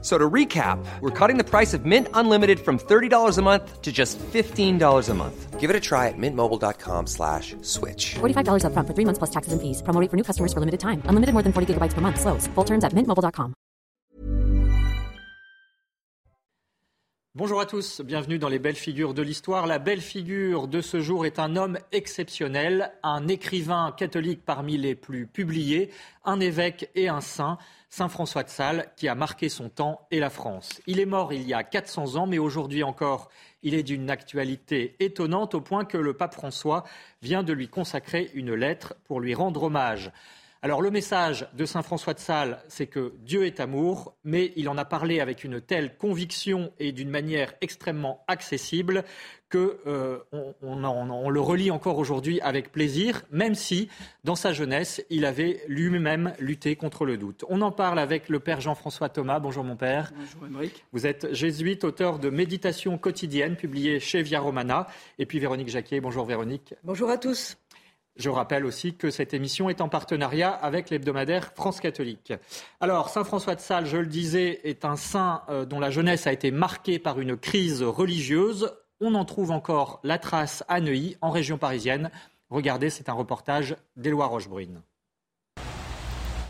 So to recap, we're cutting the price of Mint Unlimited from $30 a month to just $15 a month. Give it a try at mintmobile.com slash switch. $45 up front for three months plus taxes and fees. Promo rate for new customers for limited time. Unlimited more than 40 gigabytes per month. Slows. Full terms at mintmobile.com. Bonjour à tous, bienvenue dans les belles figures de l'histoire. La belle figure de ce jour est un homme exceptionnel, un écrivain catholique parmi les plus publiés, un évêque et un saint. Saint François de Sales, qui a marqué son temps et la France. Il est mort il y a 400 ans, mais aujourd'hui encore, il est d'une actualité étonnante au point que le pape François vient de lui consacrer une lettre pour lui rendre hommage. Alors le message de Saint François de Sales, c'est que Dieu est amour, mais il en a parlé avec une telle conviction et d'une manière extrêmement accessible que euh, on, on, on, le relit encore aujourd'hui avec plaisir, même si dans sa jeunesse, il avait lui-même lutté contre le doute. On en parle avec le père Jean-François Thomas. Bonjour mon père. Bonjour Émeric. Vous êtes jésuite, auteur de Méditation quotidienne, publié chez Via Romana. Et puis Véronique Jacquier. Bonjour Véronique. Bonjour à tous. Je rappelle aussi que cette émission est en partenariat avec l'hebdomadaire France catholique. Alors, Saint François de Sales, je le disais, est un saint euh, dont la jeunesse a été marquée par une crise religieuse. On en trouve encore la trace à Neuilly, en région parisienne. Regardez, c'est un reportage d'Éloi Rochebrune.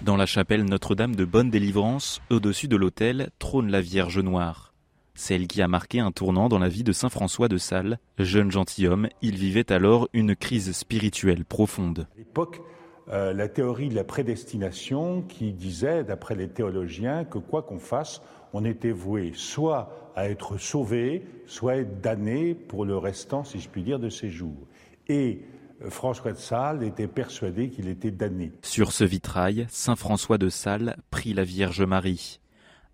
Dans la chapelle Notre-Dame de Bonne Délivrance, au-dessus de l'autel, trône la Vierge Noire. Celle qui a marqué un tournant dans la vie de Saint François de Sales. Jeune gentilhomme, il vivait alors une crise spirituelle profonde. À l'époque, euh, la théorie de la prédestination qui disait, d'après les théologiens, que quoi qu'on fasse, on était voué soit à être sauvé, soit être damné pour le restant, si je puis dire, de ses jours. Et euh, François de Sales était persuadé qu'il était damné. Sur ce vitrail, Saint François de Sales prit la Vierge Marie.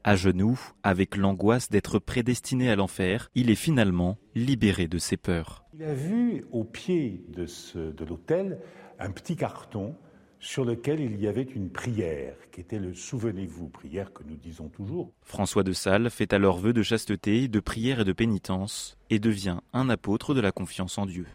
À genoux, avec l'angoisse d'être prédestiné à l'enfer, il est finalement libéré de ses peurs. Il a vu au pied de, de l'autel un petit carton sur lequel il y avait une prière, qui était le souvenez-vous, prière que nous disons toujours. François de Sales fait alors vœu de chasteté, de prière et de pénitence, et devient un apôtre de la confiance en Dieu.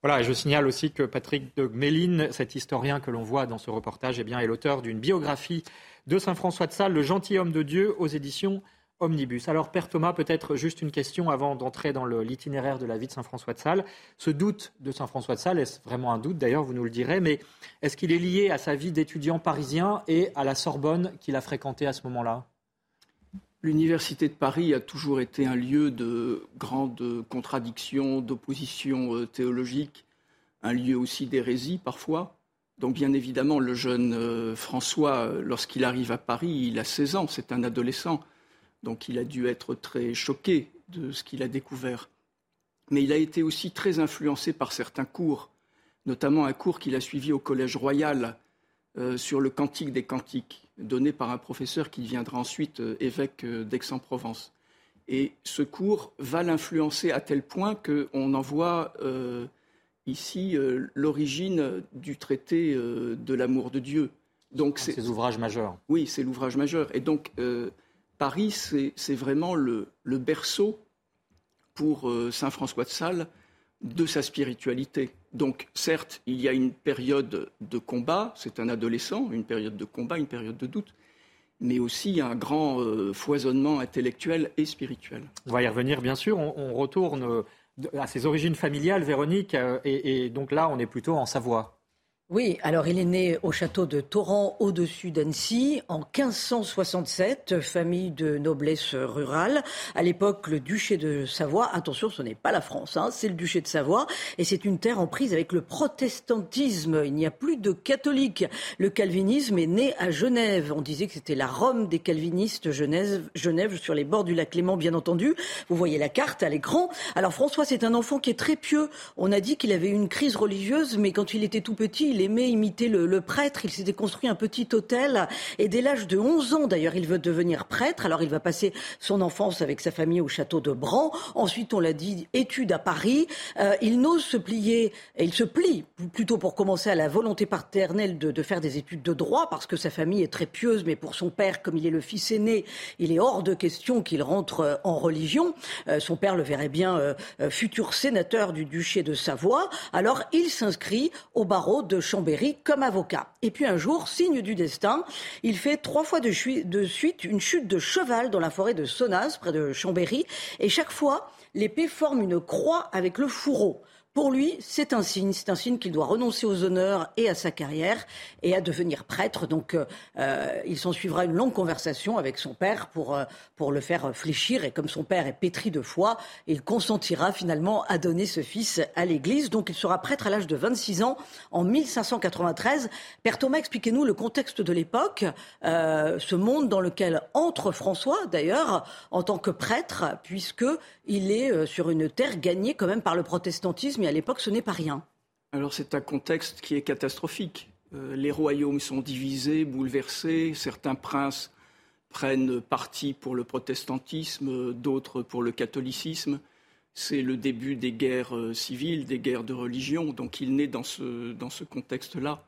Voilà, et je signale aussi que Patrick de Méline, cet historien que l'on voit dans ce reportage, eh bien, est l'auteur d'une biographie de Saint François de Sales, le gentilhomme de Dieu, aux éditions Omnibus. Alors, Père Thomas, peut-être juste une question avant d'entrer dans l'itinéraire de la vie de Saint François de Sales. Ce doute de Saint François de Sales, est-ce vraiment un doute? D'ailleurs, vous nous le direz, mais est-ce qu'il est lié à sa vie d'étudiant parisien et à la Sorbonne qu'il a fréquentée à ce moment-là? L'université de Paris a toujours été un lieu de grandes contradictions, d'opposition théologique, un lieu aussi d'hérésie parfois. Donc bien évidemment, le jeune euh, François, lorsqu'il arrive à Paris, il a 16 ans, c'est un adolescent. Donc il a dû être très choqué de ce qu'il a découvert. Mais il a été aussi très influencé par certains cours, notamment un cours qu'il a suivi au Collège Royal euh, sur le Cantique des Cantiques, donné par un professeur qui deviendra ensuite euh, évêque euh, d'Aix-en-Provence. Et ce cours va l'influencer à tel point qu'on en voit ici l'origine du traité de l'amour de Dieu. Donc c'est ces ouvrages majeurs. Oui, c'est l'ouvrage majeur. Et donc Paris, c'est vraiment le, berceau pour Saint François de Sales de sa spiritualité. Donc, certes, il y a une période de combat, c'est un adolescent, une période de combat, une période de doute, mais aussi un grand euh, foisonnement intellectuel et spirituel. On va y revenir, bien sûr. On, retourne à ses origines familiales, Véronique, euh, et donc là, on est plutôt en Savoie. Oui, alors il est né au château de Torrent, au-dessus d'Annecy, en 1567, famille de noblesse rurale. À l'époque, le duché de Savoie, attention, ce n'est pas la France, hein, c'est le duché de Savoie, et c'est une terre en prise avec le protestantisme. Il n'y a plus de catholiques. Le calvinisme est né à Genève. On disait que c'était la Rome des calvinistes, Genève, Genève, sur les bords du lac Léman, bien entendu. Vous voyez la carte à l'écran. Alors François, c'est un enfant qui est très pieux. On a dit qu'il avait une crise religieuse, mais quand il était tout petit, il aimait imiter le, prêtre. Il s'était construit un petit hôtel. Et dès l'âge de 11 ans, d'ailleurs, il veut devenir prêtre. Alors, il va passer son enfance avec sa famille au château de Bran. Ensuite, on l'a dit, études à Paris. Euh, il n'ose se plier, et il se plie plutôt pour commencer à la volonté paternelle de, faire des études de droit, parce que sa famille est très pieuse, mais pour son père, comme il est le fils aîné, il est hors de question qu'il rentre euh, en religion. Euh, son père le verrait bien futur sénateur du duché de Savoie. Alors, il s'inscrit au barreau de Chambéry comme avocat. Et puis un jour, signe du destin, il fait trois fois de, suite une chute de cheval dans la forêt de Sonas, près de Chambéry. Et chaque fois, l'épée forme une croix avec le fourreau. Pour lui, c'est un signe, c'est un signe qu'il doit renoncer aux honneurs et à sa carrière et à devenir prêtre. Donc, euh, euh, il s'en suivra une longue conversation avec son père pour, euh, pour le faire fléchir. Et comme son père est pétri de foi, il consentira finalement à donner ce fils à l'Église. Donc, il sera prêtre à l'âge de 26 ans en 1593. Père Thomas, expliquez-nous le contexte de l'époque, ce monde dans lequel entre François, d'ailleurs, en tant que prêtre, puisque il est sur une terre gagnée quand même par le protestantisme à l'époque, ce n'est pas rien. Alors c'est un contexte qui est catastrophique. Euh, les royaumes sont divisés, bouleversés. Certains princes prennent parti pour le protestantisme, d'autres pour le catholicisme. C'est le début des guerres euh, civiles, des guerres de religion. Donc il naît dans ce, dans ce contexte-là.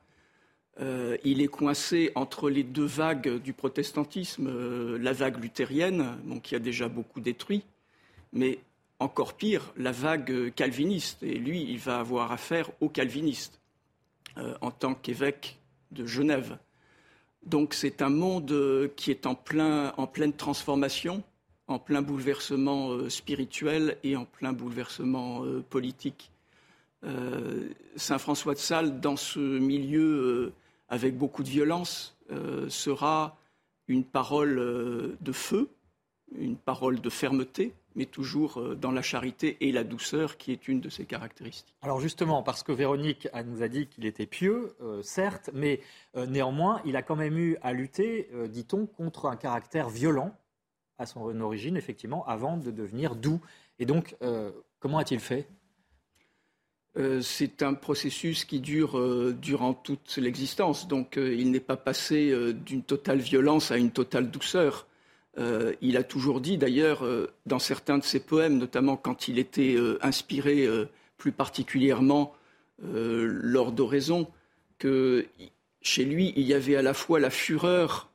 Euh, il est coincé entre les deux vagues du protestantisme, la vague luthérienne, donc qui a déjà beaucoup détruit, mais encore pire, la vague calviniste. Et lui, il va avoir affaire aux calvinistes euh, en tant qu'évêque de Genève. Donc c'est un monde euh, qui est en, pleine transformation, en plein bouleversement euh, spirituel et en plein bouleversement politique. Saint François de Sales, dans ce milieu avec beaucoup de violence, sera une parole de feu, une parole de fermeté, mais toujours euh, dans la charité et la douceur qui est une de ses caractéristiques. Alors justement, parce que Véronique nous a dit qu'il était pieux, euh, certes, mais euh, néanmoins, il a quand même eu à lutter, dit-on, contre un caractère violent à son origine, effectivement, avant de devenir doux. Et donc, comment a-t-il fait? C'est un processus qui dure durant toute l'existence. Donc, il n'est pas passé d'une totale violence à une totale douceur. Euh, il a toujours dit, d'ailleurs, euh, dans certains de ses poèmes, notamment quand il était euh, inspiré plus particulièrement lors d'oraisons, que chez lui, il y avait à la fois la fureur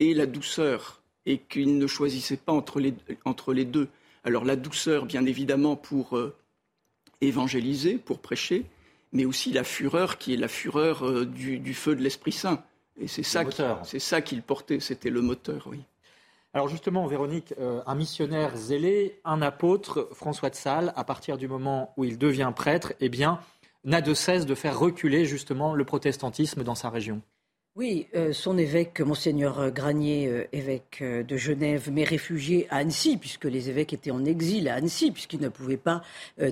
et la douceur, et qu'il ne choisissait pas entre les, entre les deux. Alors la douceur, bien évidemment, pour évangéliser, pour prêcher, mais aussi la fureur qui est la fureur du, feu de l'Esprit Saint. Et c'est ça, c'est ça qu'il portait, c'était le moteur, oui. Alors justement, Véronique, euh, un missionnaire zélé, un apôtre, François de Sales, à partir du moment où il devient prêtre, eh bien, n'a de cesse de faire reculer justement le protestantisme dans sa région. Oui, euh, son évêque, monseigneur Granier, euh, évêque euh, de Genève, mais réfugié à Annecy, puisque les évêques étaient en exil à Annecy, puisqu'ils ne pouvaient pas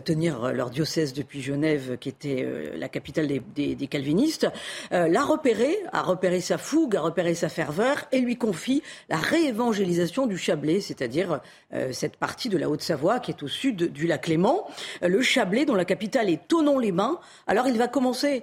tenir leur diocèse depuis Genève, qui était la capitale des, des calvinistes, l'a repéré, a repéré sa fougue, a repéré sa ferveur, et lui confie la réévangélisation du Chablais, c'est-à-dire cette partie de la Haute-Savoie qui est au sud du lac Léman. le Chablais, dont la capitale est Tonon-les-Bains. Alors il va commencer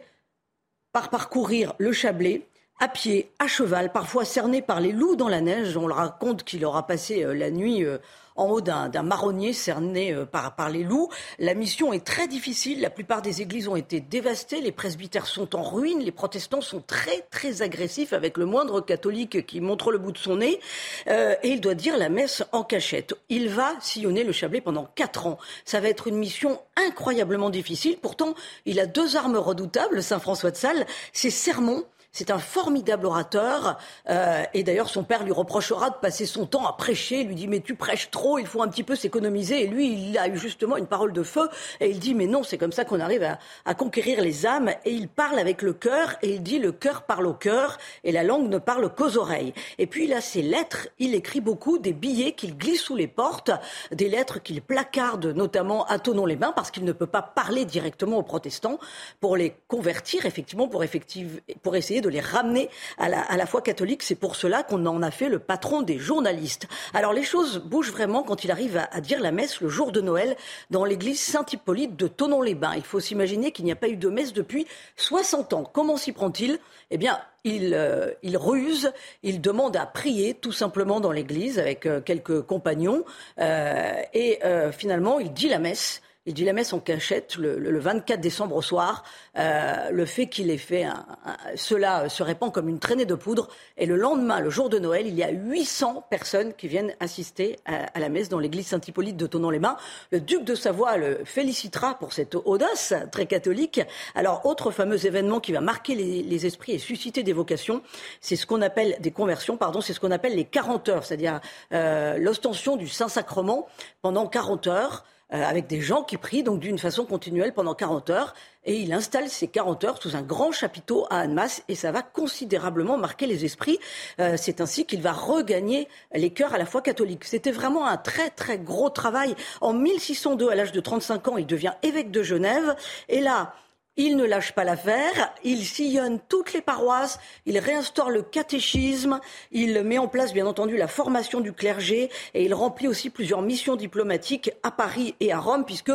par parcourir le Chablais, à pied, à cheval, parfois cerné par les loups dans la neige. On le raconte qu'il aura passé euh, la nuit euh, en haut d'un marronnier cerné euh, par, par les loups. La mission est très difficile. La plupart des églises ont été dévastées. Les presbytères sont en ruine. Les protestants sont très, très agressifs avec le moindre catholique qui montre le bout de son nez. et il doit dire la messe en cachette. Il va sillonner le Chablais pendant quatre ans. Ça va être une mission incroyablement difficile. Pourtant, il a deux armes redoutables, Saint François de Sales, ses sermons c'est un formidable orateur. Euh, et d'ailleurs, son père lui reprochera de passer son temps à prêcher. Il lui dit, mais tu prêches trop, il faut un petit peu s'économiser. Et lui, il a eu justement une parole de feu. Et il dit, mais non, c'est comme ça qu'on arrive à, conquérir les âmes. Et il parle avec le cœur. Et il dit, le cœur parle au cœur. Et la langue ne parle qu'aux oreilles. Et puis, il a ses lettres. Il écrit beaucoup des billets qu'il glisse sous les portes. Des lettres qu'il placarde, notamment à Tonon-les-Bains, parce qu'il ne peut pas parler directement aux protestants pour les convertir, effectivement, pour, effective, pour essayer de les ramener à la, foi catholique. C'est pour cela qu'on en a fait le patron des journalistes. Alors les choses bougent vraiment quand il arrive à, à dire la messe le jour de Noël dans l'église Saint-Hippolyte de Tonon-les-Bains. Il faut s'imaginer qu'il n'y a pas eu de messe depuis 60 ans. Comment s'y prend-il? Eh bien, il, euh, il, ruse, il demande à prier tout simplement dans l'église avec euh, quelques compagnons euh, et euh, finalement il dit la messe il dit la messe en cachette le, le 24 décembre au soir. Euh, le fait qu'il ait fait un, un, cela se répand comme une traînée de poudre. Et le lendemain, le jour de Noël, il y a 800 personnes qui viennent assister à, à la messe dans l'église Saint-Hippolyte de Tonon-les-Bains. Le duc de Savoie le félicitera pour cette audace très catholique. Alors, autre fameux événement qui va marquer les, les esprits et susciter des vocations, c'est ce qu'on appelle des conversions, pardon, c'est ce qu'on appelle les 40 heures, c'est-à-dire euh, l'ostension du Saint-Sacrement pendant 40 heures. Euh, avec des gens qui prient donc d'une façon continuelle pendant 40 heures. Et il installe ces 40 heures sous un grand chapiteau à Annemasse et ça va considérablement marquer les esprits. Euh, c'est ainsi qu'il va regagner les cœurs à la fois catholiques. C'était vraiment un très très gros travail. En 1602, à l'âge de 35 ans, il devient évêque de Genève. Et là, il ne lâche pas l'affaire, il sillonne toutes les paroisses, il réinstaure le catéchisme, il met en place bien entendu la formation du clergé et il remplit aussi plusieurs missions diplomatiques à Paris et à Rome puisque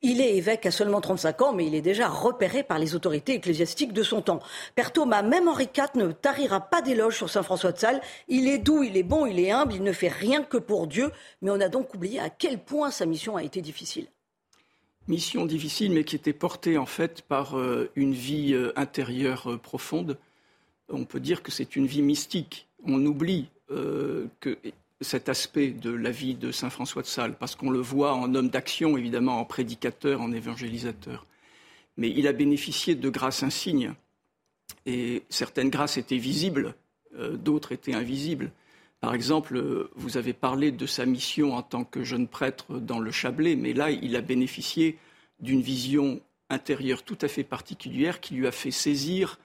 il est évêque à seulement 35 ans, mais il est déjà repéré par les autorités ecclésiastiques de son temps. Père Thomas, même Henri IV ne tarira pas d'éloges sur Saint François de Sales. Il est doux, il est bon, il est humble, il ne fait rien que pour Dieu, mais on a donc oublié à quel point sa mission a été difficile mission difficile, mais qui était portée en fait par euh, une vie euh, intérieure euh, profonde. On peut dire que c'est une vie mystique. On oublie cet aspect de la vie de Saint François de Sales, parce qu'on le voit en homme d'action, évidemment, en prédicateur, en évangélisateur. Mais il a bénéficié de grâces insignes, et certaines grâces étaient visibles, d'autres étaient invisibles. Par exemple, vous avez parlé de sa mission en tant que jeune prêtre dans le Chablais, mais là, il a bénéficié d'une vision intérieure tout à fait particulière qui lui a fait saisir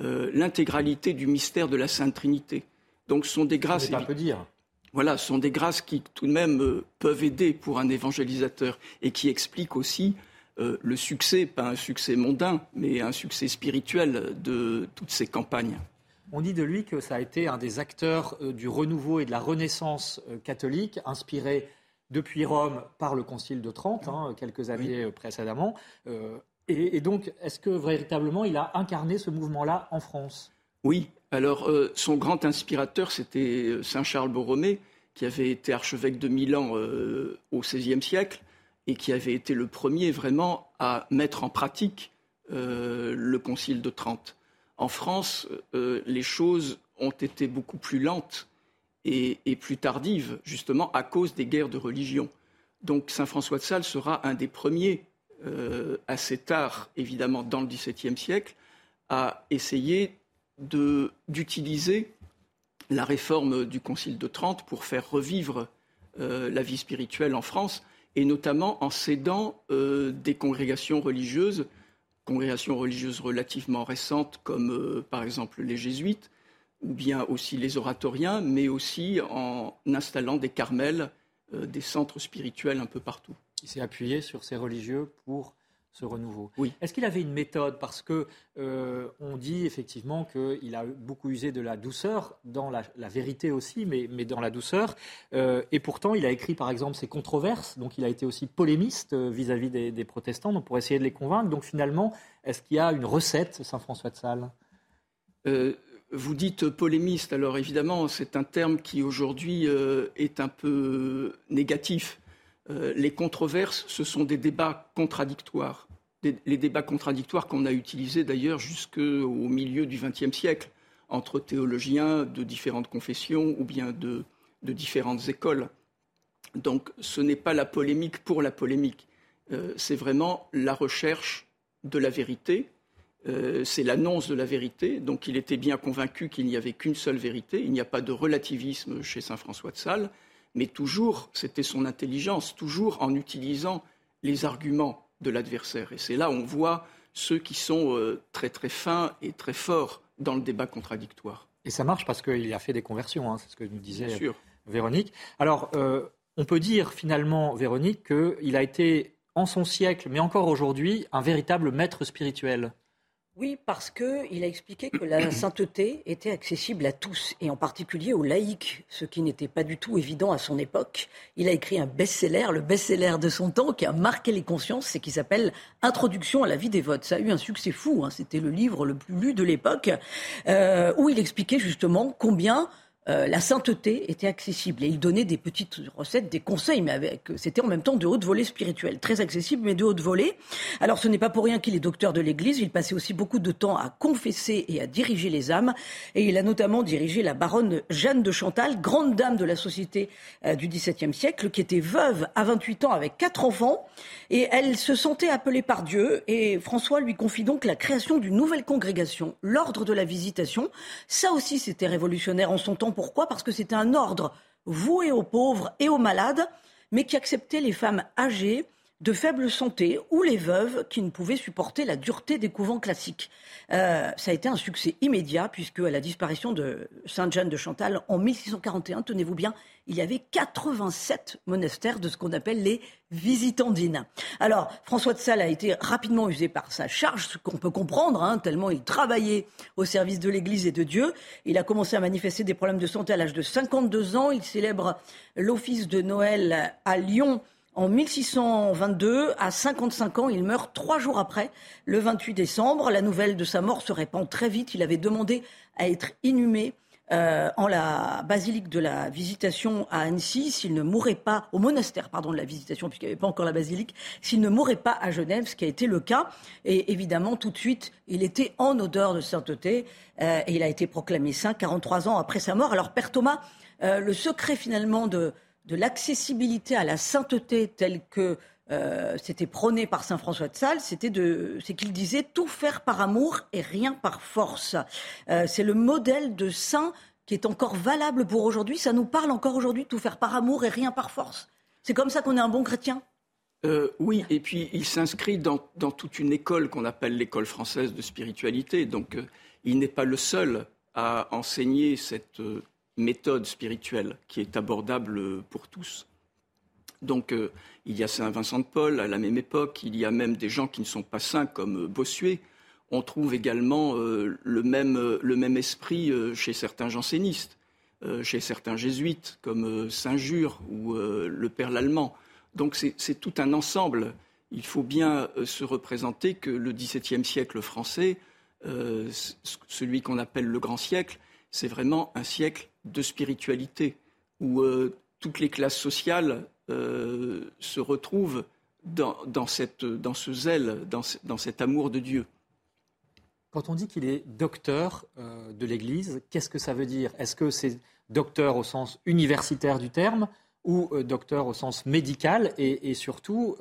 euh, l'intégralité du mystère de la Sainte Trinité. Donc, ce sont des grâces. Un peu dire. Voilà, ce sont des grâces qui tout de même euh, peuvent aider pour un évangélisateur et qui expliquent aussi euh, le succès, pas un succès mondain, mais un succès spirituel de toutes ces campagnes. On dit de lui que ça a été un des acteurs euh, du renouveau et de la renaissance euh, catholique, inspiré depuis Rome par le Concile de Trente, hein, quelques années oui. précédemment. Euh, et, et, donc, est-ce que véritablement il a incarné ce mouvement-là en France? Oui. Alors, euh, son grand inspirateur, c'était Saint Charles Borromée, qui avait été archevêque de Milan euh, au XVIe siècle et qui avait été le premier vraiment à mettre en pratique euh, le Concile de Trente en France, euh, les choses ont été beaucoup plus lentes et, plus tardives, justement à cause des guerres de religion. Donc Saint François de Sales sera un des premiers, euh, assez tard, évidemment, dans le XVIIe siècle, à essayer d'utiliser la réforme du Concile de Trente pour faire revivre euh, la vie spirituelle en France, et notamment en cédant euh, des congrégations religieuses congrégations religieuses relativement récentes, comme euh, par exemple les jésuites, ou bien aussi les oratoriens, mais aussi en installant des carmels, euh, des centres spirituels un peu partout. Il s'est appuyé sur ces religieux pour ce renouveau. Oui. Est-ce qu'il avait une méthode? Parce que euh, on dit effectivement qu'il a beaucoup usé de la douceur, dans la, la vérité aussi, mais, mais, dans la douceur. Euh, et pourtant, il a écrit par exemple ses controverses, donc il a été aussi polémiste euh, vis-à-vis -vis des, des, protestants, donc pour essayer de les convaincre. Donc finalement, est-ce qu'il y a une recette, Saint François de Sales? Euh, vous dites polémiste, alors évidemment, c'est un terme qui aujourd'hui est un peu négatif. Les controverses, ce sont des débats contradictoires. Les débats contradictoires qu'on a utilisés d'ailleurs jusqu'au milieu du XXe siècle entre théologiens de différentes confessions ou bien de, de différentes écoles. Donc ce n'est pas la polémique pour la polémique, euh, c'est vraiment la recherche de la vérité, euh, c'est l'annonce de la vérité. Donc il était bien convaincu qu'il n'y avait qu'une seule vérité, il n'y a pas de relativisme chez Saint François de Sales. Mais toujours, c'était son intelligence, toujours en utilisant les arguments de l'adversaire. Et c'est là où on voit ceux qui sont euh, très très fins et très forts dans le débat contradictoire. Et ça marche parce qu'il a fait des conversions, hein, c'est ce que nous disait Véronique. Alors, euh, on peut dire finalement, Véronique, qu'il a été en son siècle, mais encore aujourd'hui, un véritable maître spirituel. Oui, parce qu'il a expliqué que la sainteté était accessible à tous, et en particulier aux laïcs, ce qui n'était pas du tout évident à son époque. Il a écrit un best-seller, le best-seller de son temps, qui a marqué les consciences, et qui s'appelle Introduction à la vie des votes. Ça a eu un succès fou, hein. c'était le livre le plus lu de l'époque, euh, où il expliquait justement combien euh, la sainteté était accessible. Et il donnait des petites recettes, des conseils, mais avec, c'était en même temps de haute volée spirituelle. Très accessible, mais de haute volée. Alors ce n'est pas pour rien qu'il est docteur de l'Église. Il passait aussi beaucoup de temps à confesser et à diriger les âmes. Et il a notamment dirigé la baronne Jeanne de Chantal, grande dame de la société euh, du XVIIe siècle, qui était veuve à 28 ans avec quatre enfants. Et elle se sentait appelée par Dieu. Et François lui confie donc la création d'une nouvelle congrégation, l'ordre de la visitation. Ça aussi, c'était révolutionnaire en son temps pourquoi? Parce que c'était un ordre voué aux pauvres et aux malades, mais qui acceptait les femmes âgées, de faible santé ou les veuves qui ne pouvaient supporter la dureté des couvents classiques. Euh, ça a été un succès immédiat puisque à la disparition de Sainte-Jeanne de Chantal en 1641, tenez-vous bien, il y avait 87 monastères de ce qu'on appelle les visitandines. Alors, François de Sales a été rapidement usé par sa charge, ce qu'on peut comprendre, hein, tellement il travaillait au service de l'Église et de Dieu. Il a commencé à manifester des problèmes de santé à l'âge de 52 ans. Il célèbre l'office de Noël à Lyon en 1622, à 55 ans, il meurt trois jours après, le 28 décembre. La nouvelle de sa mort se répand très vite. Il avait demandé à être inhumé euh, en la basilique de la Visitation à Annecy, s'il ne mourait pas, au monastère, pardon, de la Visitation, puisqu'il n'y avait pas encore la basilique, s'il ne mourait pas à Genève, ce qui a été le cas. Et évidemment, tout de suite, il était en odeur de sainteté, euh, et il a été proclamé saint 43 ans après sa mort. Alors, Père Thomas, euh, le secret finalement de, de l'accessibilité à la sainteté telle que euh, c'était prôné par saint François de Sales, c'était de, c'est qu'il disait tout faire par amour et rien par force. Euh, c'est le modèle de saint qui est encore valable pour aujourd'hui. Ça nous parle encore aujourd'hui, tout faire par amour et rien par force. C'est comme ça qu'on est un bon chrétien. Euh, oui, et puis il s'inscrit dans, dans, toute une école qu'on appelle l'école française de spiritualité. Donc il n'est pas le seul à enseigner cette méthode spirituelle qui est abordable pour tous. Donc euh, il y a Saint Vincent de Paul à la même époque, il y a même des gens qui ne sont pas saints comme euh, Bossuet. On trouve également euh, le, même, le, même, esprit chez certains jansénistes, chez certains jésuites comme Saint Jure ou le Père Lallemand. Donc c'est tout un ensemble. Il faut bien se représenter que le XVIIe siècle français, celui qu'on appelle le grand siècle, c'est vraiment un siècle de spiritualité où toutes les classes sociales euh, se retrouve dans, dans, cette, dans ce zèle, dans, dans, cet amour de Dieu. Quand on dit qu'il est docteur euh, de l'Église, qu'est-ce que ça veut dire? Est-ce que c'est docteur au sens universitaire du terme ou euh, docteur au sens médical? Et, et surtout,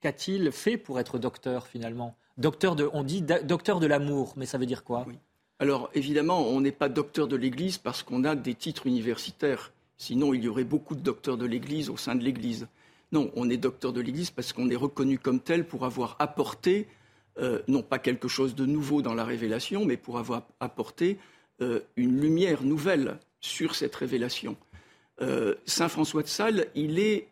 qu'a-t-il fait pour être docteur finalement? Docteur de, on dit docteur de l'amour, mais ça veut dire quoi? Oui. Alors évidemment, on n'est pas docteur de l'Église parce qu'on a des titres universitaires. Sinon, il y aurait beaucoup de docteurs de l'Église au sein de l'Église. Non, on est docteur de l'Église parce qu'on est reconnu comme tel pour avoir apporté, euh, non pas quelque chose de nouveau dans la révélation, mais pour avoir apporté euh, une lumière nouvelle sur cette révélation. Euh, Saint François de Sales, il est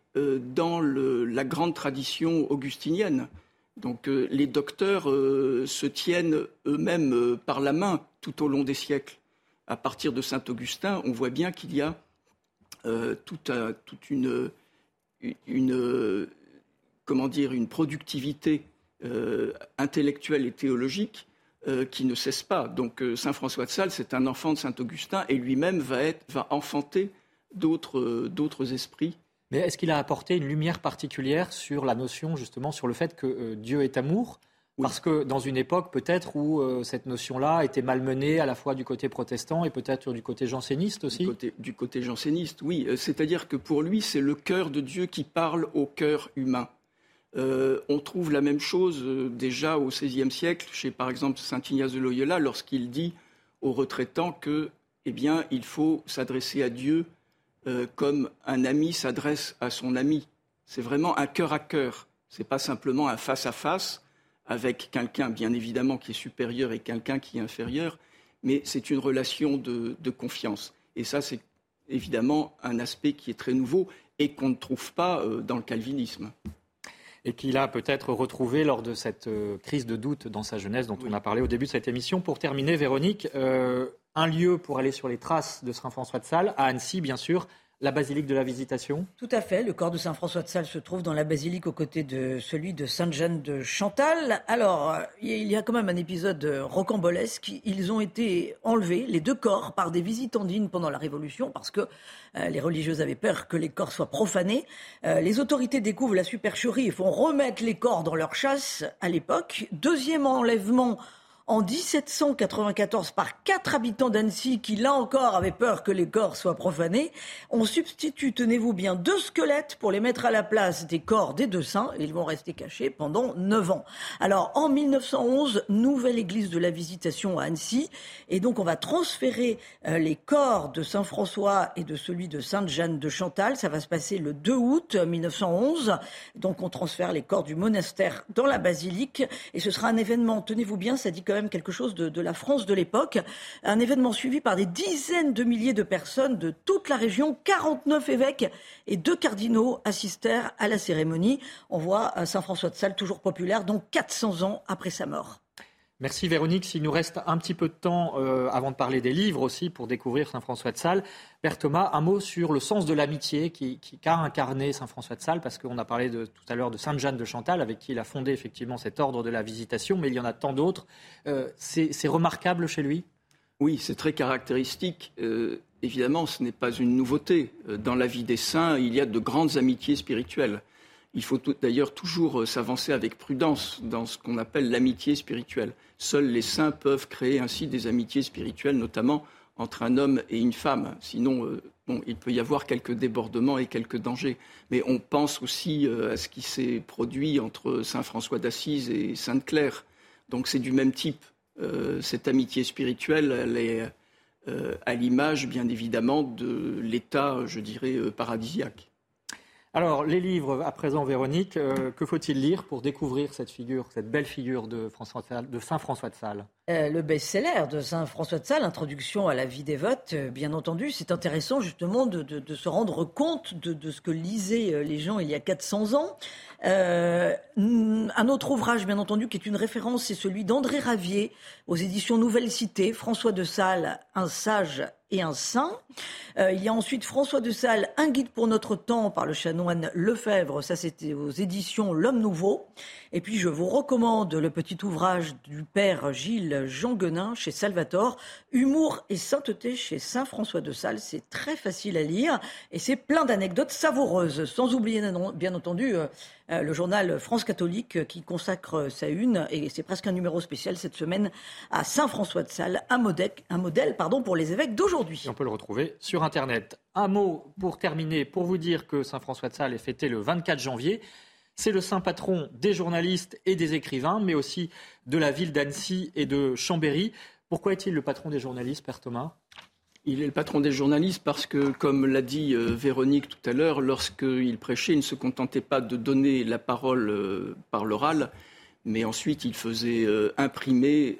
dans la grande tradition augustinienne. Donc les docteurs se tiennent eux-mêmes par la main tout au long des siècles. À partir de Saint Augustin, on voit bien qu'il y a euh, toute, une, comment dire, une productivité euh, intellectuelle et théologique euh, qui ne cesse pas. Donc Saint François de Sales, c'est un enfant de Saint Augustin et lui-même va enfanter d'autres esprits. Mais est-ce qu'il a apporté une lumière particulière sur la notion, justement, sur le fait que Dieu est amour? Parce que dans une époque peut-être où euh, cette notion-là était malmenée à la fois du côté protestant et peut-être du côté janséniste aussi? Du côté, du côté janséniste, oui. Euh, c'est-à-dire que pour lui, c'est le cœur de Dieu qui parle au cœur humain. Euh, on trouve la même chose déjà au XVIe siècle chez par exemple Saint Ignace de Loyola lorsqu'il dit aux retraitants que, eh bien, il faut s'adresser à Dieu comme un ami s'adresse à son ami. C'est vraiment un cœur à cœur. C'est pas simplement un face à face avec quelqu'un, bien évidemment, qui est supérieur et quelqu'un qui est inférieur, mais c'est une relation de, confiance. Et ça, c'est évidemment un aspect qui est très nouveau et qu'on ne trouve pas euh, dans le calvinisme. et qu'il a peut-être retrouvé lors de cette euh, crise de doute dans sa jeunesse dont on a parlé au début de cette émission. Pour terminer, Véronique, euh, un lieu pour aller sur les traces de Saint François de Sales, à Annecy bien sûr, la basilique de la Visitation Tout à fait. Le corps de Saint François de Sales se trouve dans la basilique aux côtés de celui de Sainte-Jeanne de Chantal. Alors, il y a quand même un épisode rocambolesque. Ils ont été enlevés, les deux corps, par des visitandines pendant la Révolution parce que euh, les religieuses avaient peur que les corps soient profanés. Euh, les autorités découvrent la supercherie et font remettre les corps dans leur chasse à l'époque. Deuxième enlèvement en 1794 par quatre habitants d'Annecy qui, là encore, avaient peur que les corps soient profanés. On substitue, tenez-vous bien, deux squelettes pour les mettre à la place des corps des deux saints. Et ils vont rester cachés pendant neuf ans. Alors, en 1911, nouvelle église de la Visitation à Annecy. Et donc, on va transférer euh, les corps de Saint François et de celui de Sainte Jeanne de Chantal. Ça va se passer le 2 août 1911. Donc, on transfère les corps du monastère dans la basilique. Et ce sera un événement, tenez-vous bien, ça dit que même quelque chose de, la France de l'époque. Un événement suivi par des dizaines de milliers de personnes de toute la région. 49 évêques et deux cardinaux assistèrent à la cérémonie. On voit Saint François de Sales toujours populaire, donc 400 ans après sa mort. Merci Véronique. S'il nous reste un petit peu de temps euh, avant de parler des livres aussi pour découvrir Saint François de Sales, Père Thomas, un mot sur le sens de l'amitié qui, qu'a incarné Saint François de Sales, parce qu'on a parlé tout à l'heure de Sainte Jeanne de Chantal, avec qui il a fondé effectivement cet ordre de la visitation, mais il y en a tant d'autres. Euh, c'est, remarquable chez lui? Oui, c'est très caractéristique. Euh, évidemment, ce n'est pas une nouveauté. Dans la vie des saints, il y a de grandes amitiés spirituelles. Il faut d'ailleurs toujours euh, s'avancer avec prudence dans ce qu'on appelle l'amitié spirituelle. Seuls les saints peuvent créer ainsi des amitiés spirituelles, notamment entre un homme et une femme. Sinon, euh, il peut y avoir quelques débordements et quelques dangers. Mais on pense aussi euh, à ce qui s'est produit entre Saint François d'Assise et Sainte Claire. Donc c'est du même type. cette amitié spirituelle, elle est à l'image, bien évidemment, de l'état, je dirais, paradisiaque. Alors, les livres, à présent, Véronique, euh, que faut-il lire pour découvrir cette figure, cette belle figure de, Saint François de Sales? Euh, Le best-seller de Saint François de Sales, Introduction à la vie dévote, euh, bien entendu, c'est intéressant justement de, se rendre compte de, ce que lisaient les gens il y a 400 ans. un autre ouvrage, bien entendu, qui est une référence, c'est celui d'André Ravier aux éditions Nouvelle Cité, François de Sales, un sage et un saint. Euh, il y a ensuite François de Sales, Un guide pour notre temps par le chanoine Lefebvre. Ça, c'était aux éditions L'Homme Nouveau. Et puis, je vous recommande le petit ouvrage du père Gilles Jean Guenin chez Salvatore, Humour et sainteté chez Saint François de Sales. C'est très facile à lire et c'est plein d'anecdotes savoureuses. Sans oublier, bien entendu, euh, euh, le journal France catholique qui consacre sa une, et c'est presque un numéro spécial cette semaine, à Saint François de Sales, un modèle, un modèle pardon, pour les évêques d'aujourd'hui. On peut le retrouver sur Internet. Un mot pour terminer, pour vous dire que Saint François de Sales est fêté le 24 janvier. C'est le saint patron des journalistes et des écrivains, mais aussi de la ville d'Annecy et de Chambéry. Pourquoi est-il le patron des journalistes, Père Thomas? Il est le patron des journalistes parce que, comme l'a dit euh, Véronique tout à l'heure, lorsqu'il prêchait, il ne se contentait pas de donner la parole euh, par l'oral, mais ensuite il faisait euh, imprimer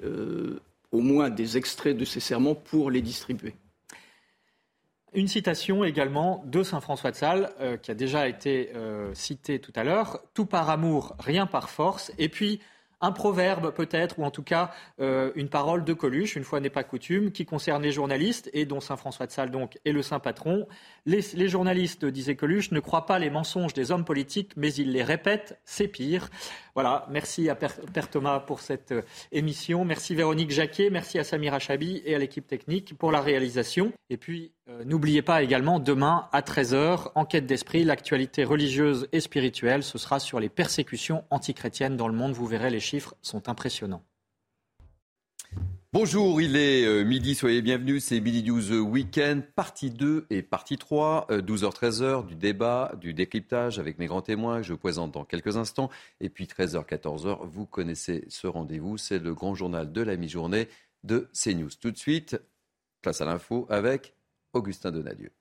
au moins des extraits de ses sermons pour les distribuer. Une citation également de Saint François de Sales, qui a déjà été citée tout à l'heure. Tout par amour, rien par force. Et puis, un proverbe peut-être, ou en tout cas euh, une parole de Coluche, une fois n'est pas coutume, qui concerne les journalistes et dont Saint François de Sales donc est le saint patron. Les, journalistes, disait Coluche, ne croient pas les mensonges des hommes politiques, mais ils les répètent, c'est pire. Voilà, merci à Père, Thomas pour cette euh, émission. Merci Véronique Jacquet, merci à Samira Chabi et à l'équipe technique pour la réalisation. Et puis, euh, n'oubliez pas également, demain à 13h, Enquête d'esprit, l'actualité religieuse et spirituelle. Ce sera sur les persécutions antichrétiennes dans le monde. Vous verrez, les chiffres sont impressionnants. Bonjour, il est euh, midi, soyez bienvenus, c'est Midi News Weekend, partie 2 et partie 3, 12h-13h, euh, du débat, du décryptage avec mes grands témoins que je vous présente dans quelques instants. Et puis 13h-14h, vous connaissez ce rendez-vous, c'est le grand journal de la mi-journée de CNews. Tout de suite, place à l'info avec Augustin Donadieu.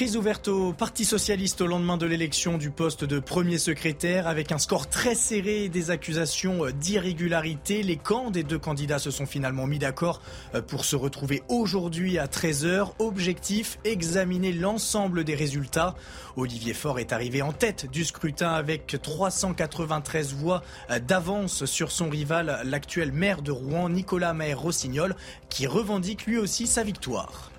Crise ouverte au Parti socialiste au lendemain de l'élection du poste de premier secrétaire avec un score très serré et des accusations d'irrégularité. Les camps des deux candidats se sont finalement mis d'accord pour se retrouver aujourd'hui à 13h. Objectif, examiner l'ensemble des résultats. Olivier Faure est arrivé en tête du scrutin avec 393 voix d'avance sur son rival, l'actuel maire de Rouen, Nicolas Maher-Rossignol, qui revendique lui aussi sa victoire.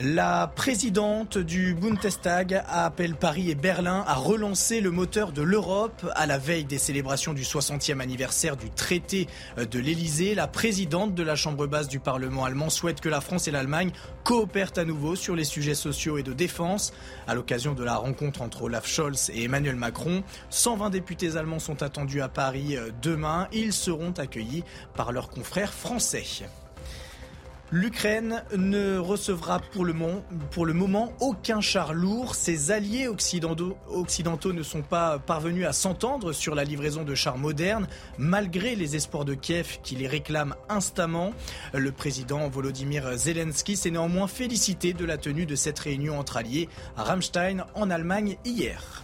La présidente du Bundestag appelle Paris et Berlin à relancer le moteur de l'Europe à la veille des célébrations du 60e anniversaire du traité de l'Elysée. La présidente de la Chambre basse du Parlement allemand souhaite que la France et l'Allemagne coopèrent à nouveau sur les sujets sociaux et de défense. À l'occasion de la rencontre entre Olaf Scholz et Emmanuel Macron, 120 députés allemands sont attendus à Paris demain. Ils seront accueillis par leurs confrères français. L'Ukraine ne recevra pour le, moment, aucun char lourd. Ses alliés occidentaux, ne sont pas parvenus à s'entendre sur la livraison de chars modernes, malgré les espoirs de Kiev qui les réclament instamment. Le président Volodymyr Zelensky s'est néanmoins félicité de la tenue de cette réunion entre alliés à Rammstein en Allemagne hier.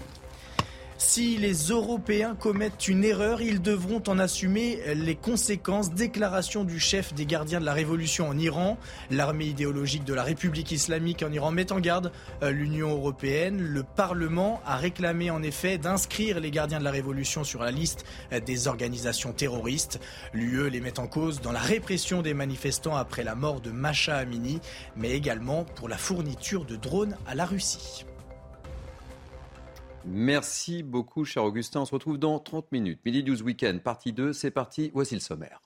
Si les Européens commettent une erreur, ils devront en assumer les conséquences. Déclaration du chef des gardiens de la révolution en Iran. L'armée idéologique de la République islamique en Iran met en garde euh, l'Union européenne. Le Parlement a réclamé en effet d'inscrire les gardiens de la révolution sur la liste euh, des organisations terroristes. L'UE les met en cause dans la répression des manifestants après la mort de Masha Amini, mais également pour la fourniture de drones à la Russie. Merci beaucoup, cher Augustin. On se retrouve dans 30 minutes. Midi 12 Week-end, partie 2. C'est parti. Voici le sommaire.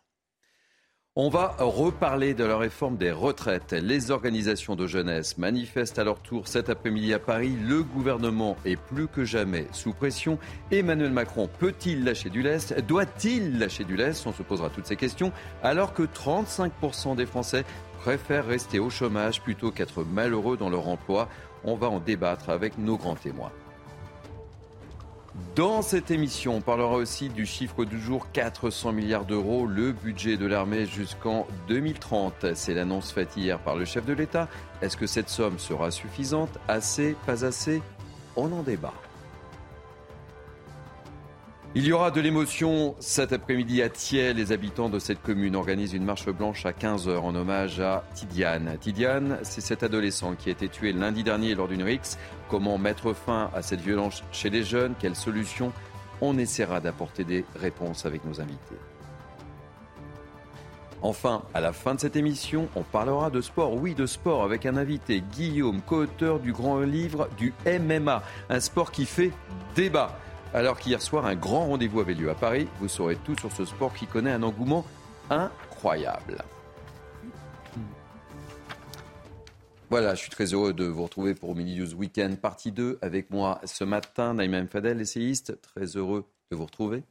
On va reparler de la réforme des retraites. Les organisations de jeunesse manifestent à leur tour cet après-midi à Paris. Le gouvernement est plus que jamais sous pression. Emmanuel Macron peut-il lâcher du lest? Doit-il lâcher du lest? On se posera toutes ces questions alors que 35% des Français préfèrent rester au chômage plutôt qu'être malheureux dans leur emploi. On va en débattre avec nos grands témoins. Dans cette émission, on parlera aussi du chiffre du jour 400 milliards d'euros, le budget de l'armée jusqu'en 2030. C'est l'annonce faite hier par le chef de l'État. Est-ce que cette somme sera suffisante? Assez? Pas assez? On en débat. Il y aura de l'émotion cet après-midi à Thiers. Les habitants de cette commune organisent une marche blanche à 15h en hommage à Tidiane. Tidiane, c'est cet adolescent qui a été tué lundi dernier lors d'une rixe. Comment mettre fin à cette violence chez les jeunes? Quelle solution On essaiera d'apporter des réponses avec nos invités? Enfin, à la fin de cette émission, on parlera de sport, oui de sport, avec un invité, Guillaume, co-auteur du grand livre du MMA, un sport qui fait débat. Alors qu'hier soir, un grand rendez-vous avait lieu à Paris. Vous saurez tout sur ce sport qui connaît un engouement incroyable. Voilà, je suis très heureux de vous retrouver pour Mini News Weekend partie 2 avec moi ce matin, Naïma Fadel, essayiste. Très heureux de vous retrouver.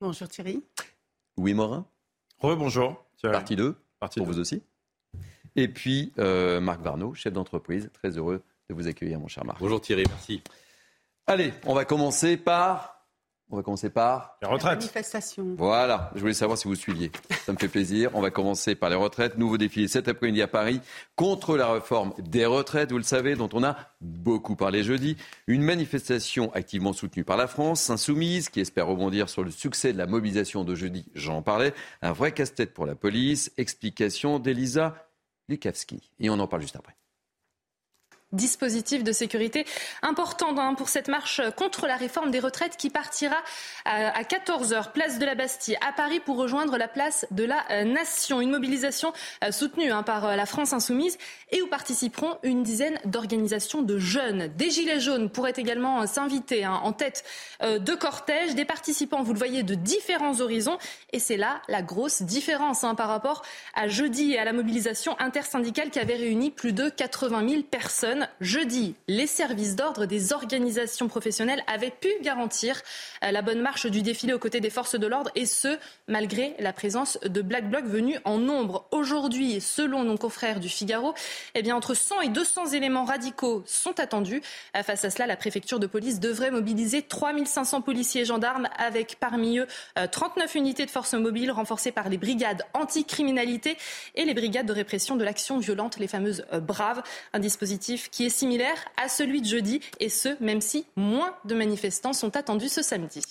Bonjour Thierry. Louis Morin. Rebonjour. Partie 2, partie pour vous aussi. Et puis euh, Marc Varnaud, chef d'entreprise. Très heureux de vous accueillir, mon cher Marc. Bonjour Thierry, merci. Allez, on va commencer par. On va commencer par. Les retraites. manifestation. Voilà, je voulais savoir si vous suiviez. Ça me fait plaisir. On va commencer par les retraites. Nouveau défilé cet après-midi à Paris contre la réforme des retraites, vous le savez, dont on a beaucoup parlé jeudi. Une manifestation activement soutenue par la France, insoumise, qui espère rebondir sur le succès de la mobilisation de jeudi. J'en parlais. Un vrai casse-tête pour la police. Explication d'Elisa Lukavski. Et on en parle juste après dispositif de sécurité important hein, pour cette marche contre la réforme des retraites qui partira à 14h, place de la Bastille, à Paris, pour rejoindre la place de la euh, Nation. Une mobilisation euh, soutenue hein, par euh, la France insoumise et où participeront une dizaine d'organisations de jeunes. Des Gilets jaunes pourraient également s'inviter hein, en tête de cortège. Des participants, vous le voyez, de différents horizons. Et c'est là la grosse différence par rapport à jeudi et à la mobilisation intersyndicale qui avait réuni plus de 80 000 personnes jeudi, les services d'ordre des organisations professionnelles avaient pu garantir euh, la bonne marche du défilé aux côtés des forces de l'ordre et ce, malgré la présence de Black Bloc venus en nombre. Aujourd'hui, selon nos confrères du Figaro, eh entre 100 et 200 éléments radicaux sont attendus. Euh, face à cela, la préfecture de police devrait mobiliser 3500 policiers et gendarmes avec parmi eux 39 euh, unités de forces mobiles renforcées par les brigades anticriminalité et les brigades de répression de l'action violente, les fameuses braves, un dispositif qui est similaire à celui de jeudi, et ce, même si moins de manifestants sont attendus ce samedi.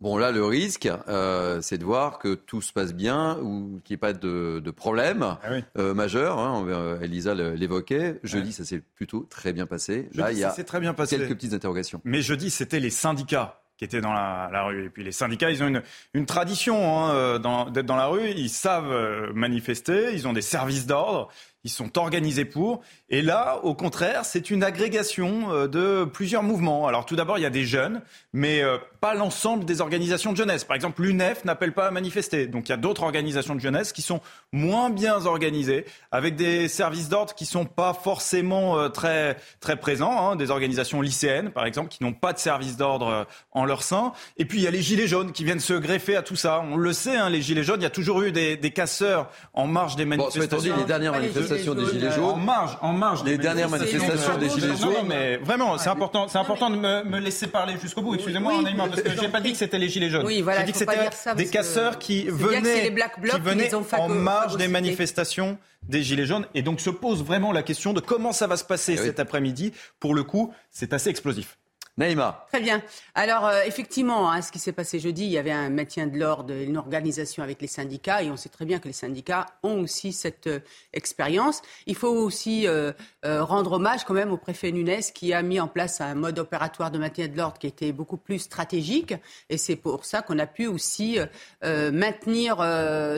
Bon, là, le risque, euh, c'est de voir que tout se passe bien ou qu'il n'y ait pas de, de problème Ah oui. euh, majeur. Hein, euh, Elisa l'évoquait. Jeudi, ça s'est plutôt très bien passé. là, il y a très bien passé. quelques petites interrogations. Mais jeudi, c'était les syndicats qui étaient dans la, la rue. Et puis les syndicats, ils ont une, une tradition hein, euh, dans- d'être dans la rue. Ils savent manifester. Ils ont des services d'ordre. Ils sont organisés pour. Et là, au contraire, c'est une agrégation euh, de plusieurs mouvements. Alors tout d'abord, il y a des jeunes, mais euh, pas l'ensemble des organisations de jeunesse. Par exemple, l'UNEF n'appelle pas à manifester. Donc il y a d'autres organisations de jeunesse qui sont moins bien organisées, avec des services d'ordre qui sont pas forcément euh, très très présents. hein. Des organisations lycéennes, par exemple, qui n'ont pas de service d'ordre euh, en leur sein. Et puis il y a les gilets jaunes qui viennent se greffer à tout ça. On le sait, hein, les gilets jaunes. Il y a toujours eu des, des casseurs en marge des Bon, manifestations. les dernières Pas les manifestations des Gilets Gilets jaunes, En marge, en marge. les dernières manifestations des Gilets jaunes, non, mais vraiment, c'est important, c'est important de me, me laisser parler jusqu'au bout. Excusez-moi, Naïma, parce que j'ai pas dit que c'était les gilets jaunes. Oui, voilà, j'ai dit que c'était des casseurs qui venaient, qui venaient en phago- marge des manifestations des gilets jaunes. Et donc se pose vraiment la question de comment ça va se passer Eh cet après-midi. Pour le coup, c'est assez explosif. Naïma. Très bien. Alors, euh, effectivement, hein, ce qui s'est passé jeudi, il y avait un maintien de l'ordre, une organisation avec les syndicats, et on sait très bien que les syndicats ont aussi cette euh, expérience. Il faut aussi euh, rendre hommage quand même au préfet Nunes qui a mis en place un mode opératoire de maintien de l'ordre qui était beaucoup plus stratégique, et c'est pour ça qu'on a pu aussi maintenir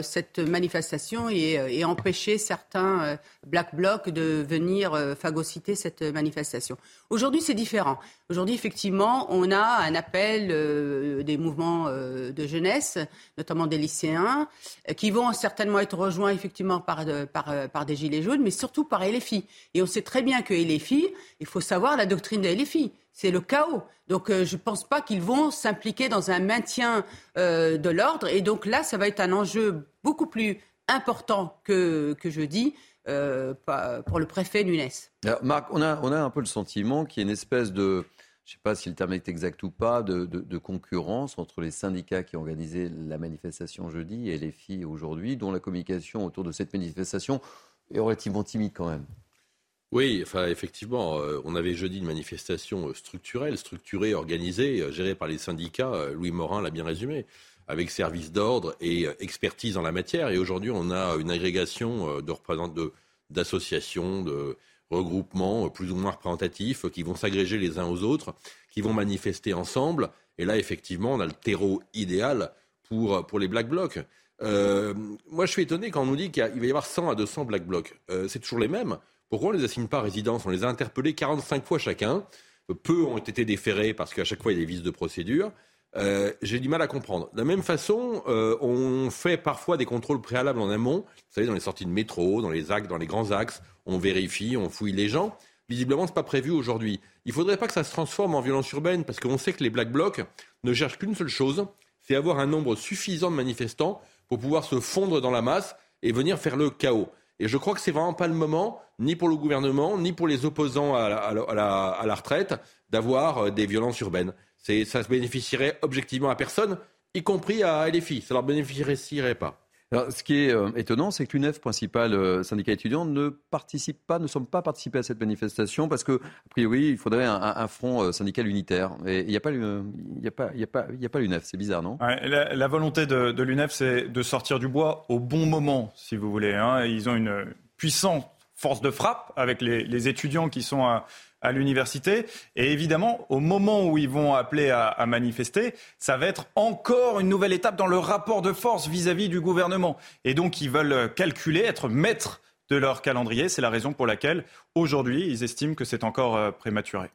cette manifestation et, et empêcher certains black blocs de venir phagocyter cette manifestation. Aujourd'hui, c'est différent. Aujourd'hui, on a un appel euh, des mouvements euh, de jeunesse, notamment des lycéens, euh, qui vont certainement être rejoints effectivement par, de- par, par des gilets jaunes, mais surtout par LFI. Et on sait très bien que LFI, il faut savoir la doctrine de LFI. C'est le chaos. Donc je ne pense pas qu'ils vont s'impliquer dans un maintien de l'ordre. Et donc là, ça va être un enjeu beaucoup plus important que, que euh, pa- pour le préfet Nunes. Marc, on a, on a un peu le sentiment qu'il y a une espèce de, je ne sais pas si le terme est exact ou pas, de, concurrence entre les syndicats qui ont organisé la manifestation jeudi et les filles aujourd'hui, dont la communication autour de cette manifestation est relativement timide quand même. Oui, enfin, effectivement, euh, on avait jeudi une manifestation structurelle, structurée, organisée, euh, gérée par les syndicats. euh, Louis Morin l'a bien résumé, avec service d'ordre et expertise en la matière. Et aujourd'hui, on a une agrégation de représentants d'associations, de regroupements euh, plus ou moins représentatifs euh, qui vont s'agréger les uns aux autres, qui vont manifester ensemble. Et là, effectivement, on a le terreau idéal pour, pour les Black Blocs. Euh, moi, je suis étonné quand on nous dit qu'il va y avoir 100 à 200 Black Blocs. Euh, c'est toujours les mêmes. Pourquoi on ne les assigne pas à résidence? On les a interpellés 45 fois chacun. Peu ont été déférés parce qu'à chaque fois, il y a des vices de procédure. Euh, J'ai du mal à comprendre. De la même façon, euh, on fait parfois des contrôles préalables en amont. Vous savez, dans les sorties de métro, dans les axes, dans les grands axes, on vérifie, on fouille les gens. Visiblement, ce n'est pas prévu aujourd'hui. Il ne faudrait pas que ça se transforme en violence urbaine parce qu'on sait que les Black Blocs ne cherchent qu'une seule chose, c'est avoir un nombre suffisant de manifestants pour pouvoir se fondre dans la masse et venir faire le chaos. Et je crois que c'est vraiment pas le moment, ni pour le gouvernement, ni pour les opposants à la, retraite, d'avoir euh, des violences urbaines. C'est, ça ne bénéficierait objectivement à personne, y compris à LFI. Ça leur bénéficierait pas. Alors, ce qui est euh, étonnant, c'est que l'UNEF, principal euh, syndicat étudiant, ne participe pas, ne semble pas participer à cette manifestation parce que, a priori, il faudrait un, un- un front euh, syndical unitaire. Et il n'y a pas, le- il y a pas, il y a pas, il y a pas l'UNEF. C'est bizarre, non? Ouais, la, la volonté de, de l'UNEF, c'est de sortir du bois au bon moment, si vous voulez. hein. Ils ont une puissante force de frappe avec les, les étudiants qui sont à, à l'université. Et évidemment, au moment où ils vont appeler à, manifester, ça va être encore une nouvelle étape dans le rapport de force vis-à-vis du gouvernement. Et donc, ils veulent calculer, être maîtres de leur calendrier. C'est la raison pour laquelle, aujourd'hui, ils estiment que c'est encore euh, prématuré.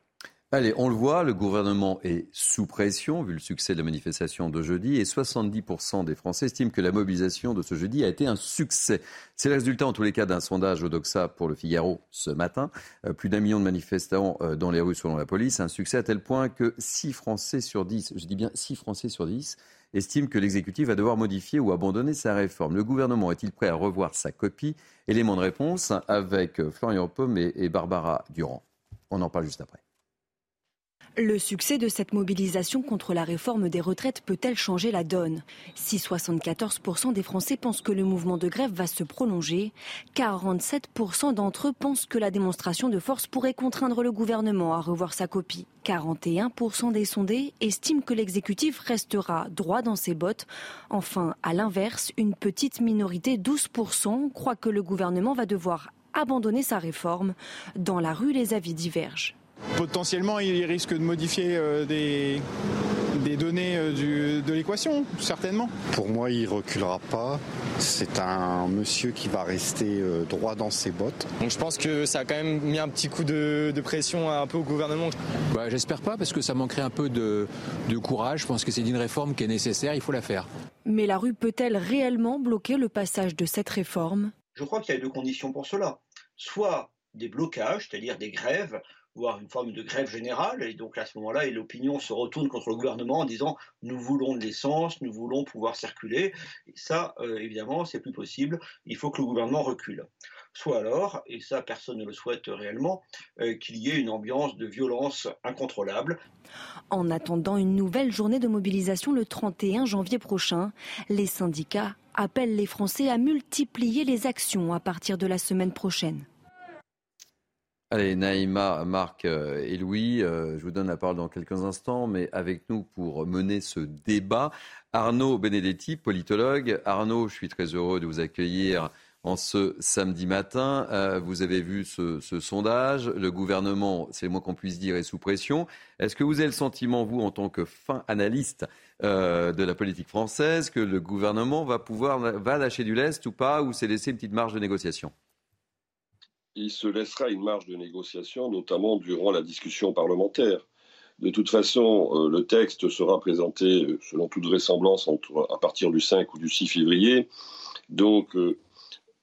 Allez, on le voit, le gouvernement est sous pression vu le succès de la manifestation de jeudi et 70% des Français estiment que la mobilisation de ce jeudi a été un succès. C'est le résultat en tous les cas d'un sondage au Doxa pour le Figaro ce matin. Euh, plus d'un million de manifestants euh, dans les rues selon la police. Un succès à tel point que 6 Français sur 10, je dis bien 6 Français sur 10, estiment que l'exécutif va devoir modifier ou abandonner sa réforme. Le gouvernement est-il prêt à revoir sa copie? Élément de réponse avec Florian et et Barbara Durand. On en parle juste après. Le succès de cette mobilisation contre la réforme des retraites peut-elle changer la donne? Si 74% des Français pensent que le mouvement de grève va se prolonger, 47% d'entre eux pensent que la démonstration de force pourrait contraindre le gouvernement à revoir sa copie. 41% des sondés estiment que l'exécutif restera droit dans ses bottes. Enfin, à l'inverse, une petite minorité, 12%, croit que le gouvernement va devoir abandonner sa réforme. Dans la rue, les avis divergent. Potentiellement, il risque de modifier euh, des, des données euh, de l'équation, certainement. Pour moi, il reculera pas. C'est un monsieur qui va rester euh, droit dans ses bottes. Donc je pense que ça a quand même mis un petit coup de, pression un peu au gouvernement. Bah, J'espère pas parce que ça manquerait un peu de, de courage. Je pense que c'est une réforme qui est nécessaire, il faut la faire. Mais la rue peut-elle réellement bloquer le passage de cette réforme? Je crois qu'il y a deux conditions pour cela. Soit des blocages, c'est-à-dire des grèves voire une forme de grève générale. Et donc à ce moment-là, l'opinion se retourne contre le gouvernement en disant nous voulons de l'essence, nous voulons pouvoir circuler. Et ça, euh, évidemment, c'est plus possible. Il faut que le gouvernement recule. Soit alors, et ça personne ne le souhaite réellement, euh, qu'il y ait une ambiance de violence incontrôlable. En attendant une nouvelle journée de mobilisation le 31 janvier prochain, les syndicats appellent les Français à multiplier les actions à partir de la semaine prochaine. Allez, Naïma, Marc euh, et Louis, euh, je vous donne la parole dans quelques instants, mais avec nous pour mener ce débat, Arnaud Benedetti, politologue. Arnaud, je suis très heureux de vous accueillir en ce samedi matin. Euh, vous avez vu ce, sondage. Le gouvernement, c'est le moins qu'on puisse dire, est sous pression. Est-ce que vous avez le sentiment, vous, en tant que fin analyste de la politique française, que le gouvernement va pouvoir va lâcher du lest ou pas, ou s'est laissé une petite marge de négociation? Il se laissera une marge de négociation, notamment durant la discussion parlementaire. De toute façon, euh, le texte sera présenté, euh, selon toute vraisemblance, à partir du 5 ou du 6 février. Donc, euh,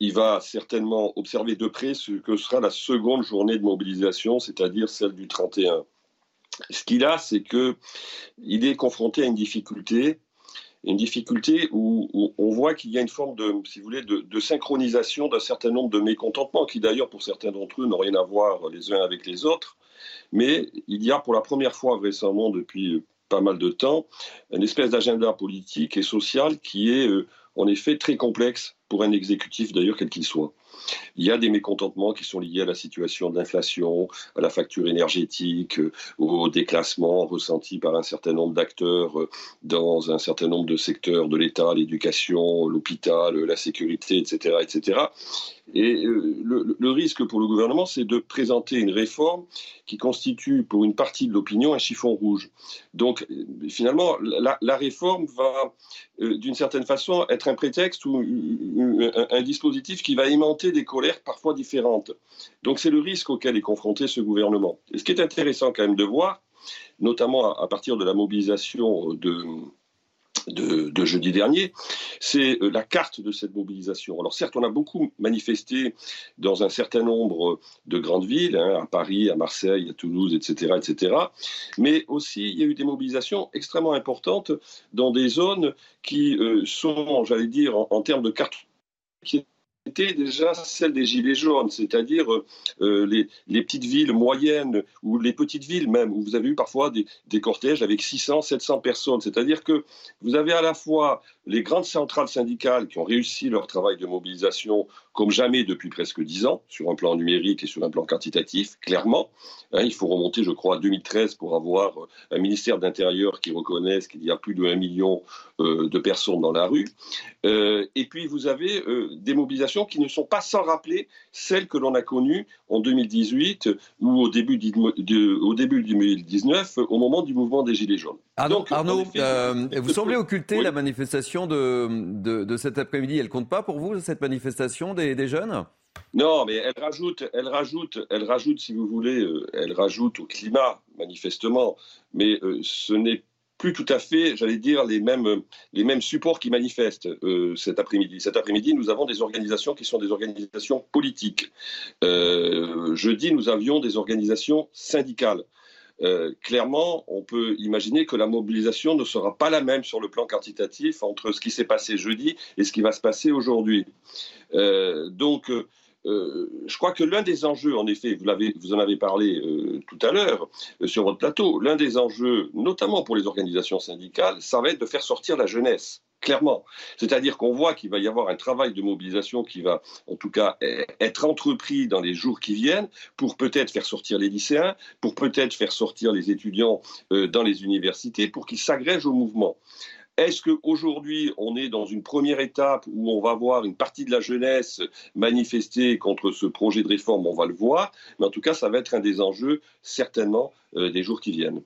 il va certainement observer de près ce que sera la seconde journée de mobilisation, c'est-à-dire celle du 31. Ce qu'il a, c'est qu'il est confronté à une difficulté, une difficulté où, on voit qu'il y a une forme de, si vous voulez, de, synchronisation d'un certain nombre de mécontentements qui d'ailleurs pour certains d'entre eux n'ont rien à voir les uns avec les autres. Mais il y a pour la première fois récemment depuis pas mal de temps une espèce d'agenda politique et social qui est euh, en effet très complexe pour un exécutif d'ailleurs quel qu'il soit. Il y a des mécontentements qui sont liés à la situation d'inflation, à la facture énergétique, euh, au déclassement ressenti par un certain nombre d'acteurs euh, dans un certain nombre de secteurs de l'État, l'éducation, l'hôpital, la sécurité, etc. etc. Et euh, le, risque pour le gouvernement, c'est de présenter une réforme qui constitue pour une partie de l'opinion un chiffon rouge. Donc finalement, la, réforme va, d'une certaine façon, être un prétexte ou un, un dispositif qui va aimanter des colères parfois différentes. Donc c'est le risque auquel est confronté ce gouvernement. Et ce qui est intéressant quand même de voir, notamment à, partir de la mobilisation de, de, jeudi dernier, c'est euh, la carte de cette mobilisation. Alors certes, on a beaucoup manifesté dans un certain nombre de grandes villes, hein, à Paris, à Marseille, à Toulouse, etc., etc. Mais aussi, il y a eu des mobilisations extrêmement importantes dans des zones qui euh, sont, j'allais dire, en, termes de carte qui était déjà celle des Gilets jaunes, c'est-à-dire euh, les, petites villes moyennes ou les petites villes même, où vous avez eu parfois des, des cortèges avec 600, 700 personnes. C'est-à-dire que vous avez à la fois les grandes centrales syndicales qui ont réussi leur travail de mobilisation comme jamais depuis presque dix ans, sur un plan numérique et sur un plan quantitatif, clairement. Hein, il faut remonter, je crois, à 2013 pour avoir un ministère d'Intérieur qui reconnaisse qu'il y a plus de 1 million euh, de personnes dans la rue. Euh, et puis, vous avez euh, des mobilisations qui ne sont pas sans rappeler celles que l'on a connues en 2018 ou au début, de, au début 2019, au moment du mouvement des Gilets jaunes. Arnaud, Arnaud vous semblez occulter la manifestation de, de, de cet après-midi. Elle compte pas pour vous, cette manifestation des, jeunes? Non, mais elle rajoute, elle rajoute, elle rajoute, si vous voulez, euh, elle rajoute au climat, manifestement. Mais euh, ce n'est plus tout à fait, j'allais dire, les mêmes, les mêmes supports qui manifestent euh, cet après-midi. Cet après-midi, nous avons des organisations qui sont des organisations politiques. jeudi, nous avions des organisations syndicales. Euh, clairement, on peut imaginer que la mobilisation ne sera pas la même sur le plan quantitatif entre ce qui s'est passé jeudi et ce qui va se passer aujourd'hui. Euh, donc, euh, je crois que l'un des enjeux, en effet, vous, vous en avez parlé tout à l'heure sur votre plateau, l'un des enjeux, notamment pour les organisations syndicales, ça va être de faire sortir la jeunesse clairement. C'est-à-dire qu'on voit qu'il va y avoir un travail de mobilisation qui va, en tout cas, e-, être entrepris dans les jours qui viennent pour peut-être faire sortir les lycéens, pour peut-être faire sortir les étudiants dans les universités, pour qu'ils s'agrègent au mouvement. Est-ce qu'aujourd'hui, on est dans une première étape où on va voir une partie de la jeunesse manifester contre ce projet de réforme? On va le voir. Mais en tout cas, ça va être un des enjeux, certainement, euh, des jours qui viennent.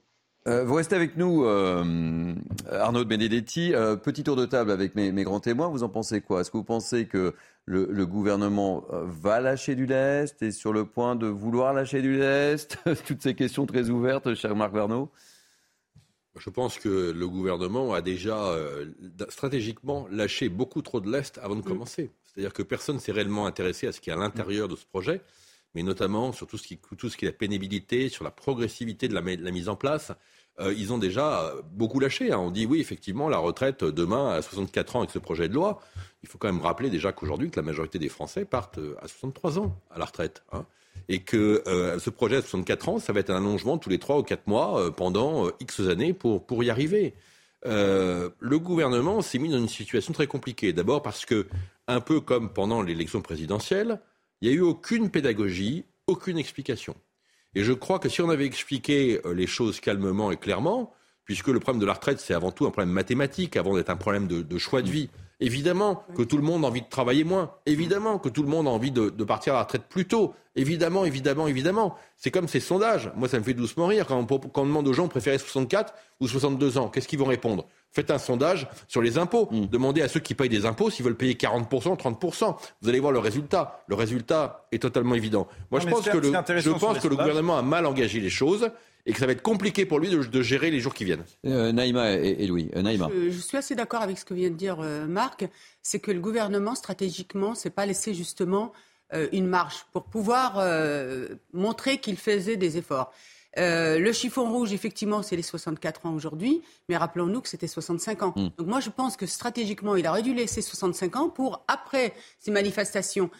Euh, vous restez avec nous, euh, Arnaud de Benedetti. petit tour de table avec mes, grands témoins. Vous en pensez quoi? Est-ce que vous pensez que le, le, gouvernement va lâcher du lest? Et sur le point de vouloir lâcher du lest? Toutes ces questions très ouvertes, cher Marc Verneau. Je pense que le gouvernement a déjà euh, stratégiquement lâché beaucoup trop de l'Est avant de mm. commencer. C'est-à-dire que personne s'est réellement intéressé à ce qui est à l'intérieur de ce projet, mais notamment sur tout ce qui, tout ce qui est la pénibilité, sur la progressivité de la, mise en place. Euh, ils ont déjà beaucoup lâché. Hein. On dit oui, effectivement, la retraite demain à 64 ans avec ce projet de loi. Il faut quand même rappeler déjà qu'aujourd'hui, que la majorité des Français partent à 63 ans à la retraite. Hein et que euh, ce projet à 64 ans, ça va être un allongement tous les 3 ou 4 mois euh, pendant euh, X années pour, pour y arriver. le gouvernement s'est mis dans une situation très compliquée. D'abord parce que, un peu comme pendant l'élection présidentielle, il n'y a eu aucune pédagogie, aucune explication. Et je crois que si on avait expliqué les choses calmement et clairement, puisque le problème de la retraite, c'est avant tout un problème mathématique, avant d'être un problème de, choix de vie, Évidemment que tout le monde a envie de travailler moins. Évidemment que tout le monde a envie de, partir à la retraite plus tôt. Évidemment, évidemment, évidemment. C'est comme ces sondages. Moi, ça me fait doucement rire quand on, demande aux gens préférer 64 ou 62 ans. Qu'est-ce qu'ils vont répondre? Faites un sondage sur les impôts. Mm. Demandez à ceux qui payent des impôts s'ils veulent payer 40%, 30%. Vous allez voir le résultat. Le résultat est totalement évident. Moi, je pense que, le, je pense que le gouvernement a mal engagé les choses et que ça va être compliqué pour lui de, gérer les jours qui viennent. Euh, Naïma et, Louis. Euh, Naïma. Je, suis assez d'accord avec ce que vient de dire euh, Marc. C'est que le gouvernement, stratégiquement, s'est pas laissé justement une marge pour pouvoir montrer qu'il faisait des efforts. Le chiffon rouge, effectivement, c'est les 64 ans aujourd'hui, mais rappelons-nous que c'était 65 ans. Hmm. Donc moi, je pense que stratégiquement, il aurait dû laisser 65 ans pour, après ces manifestations,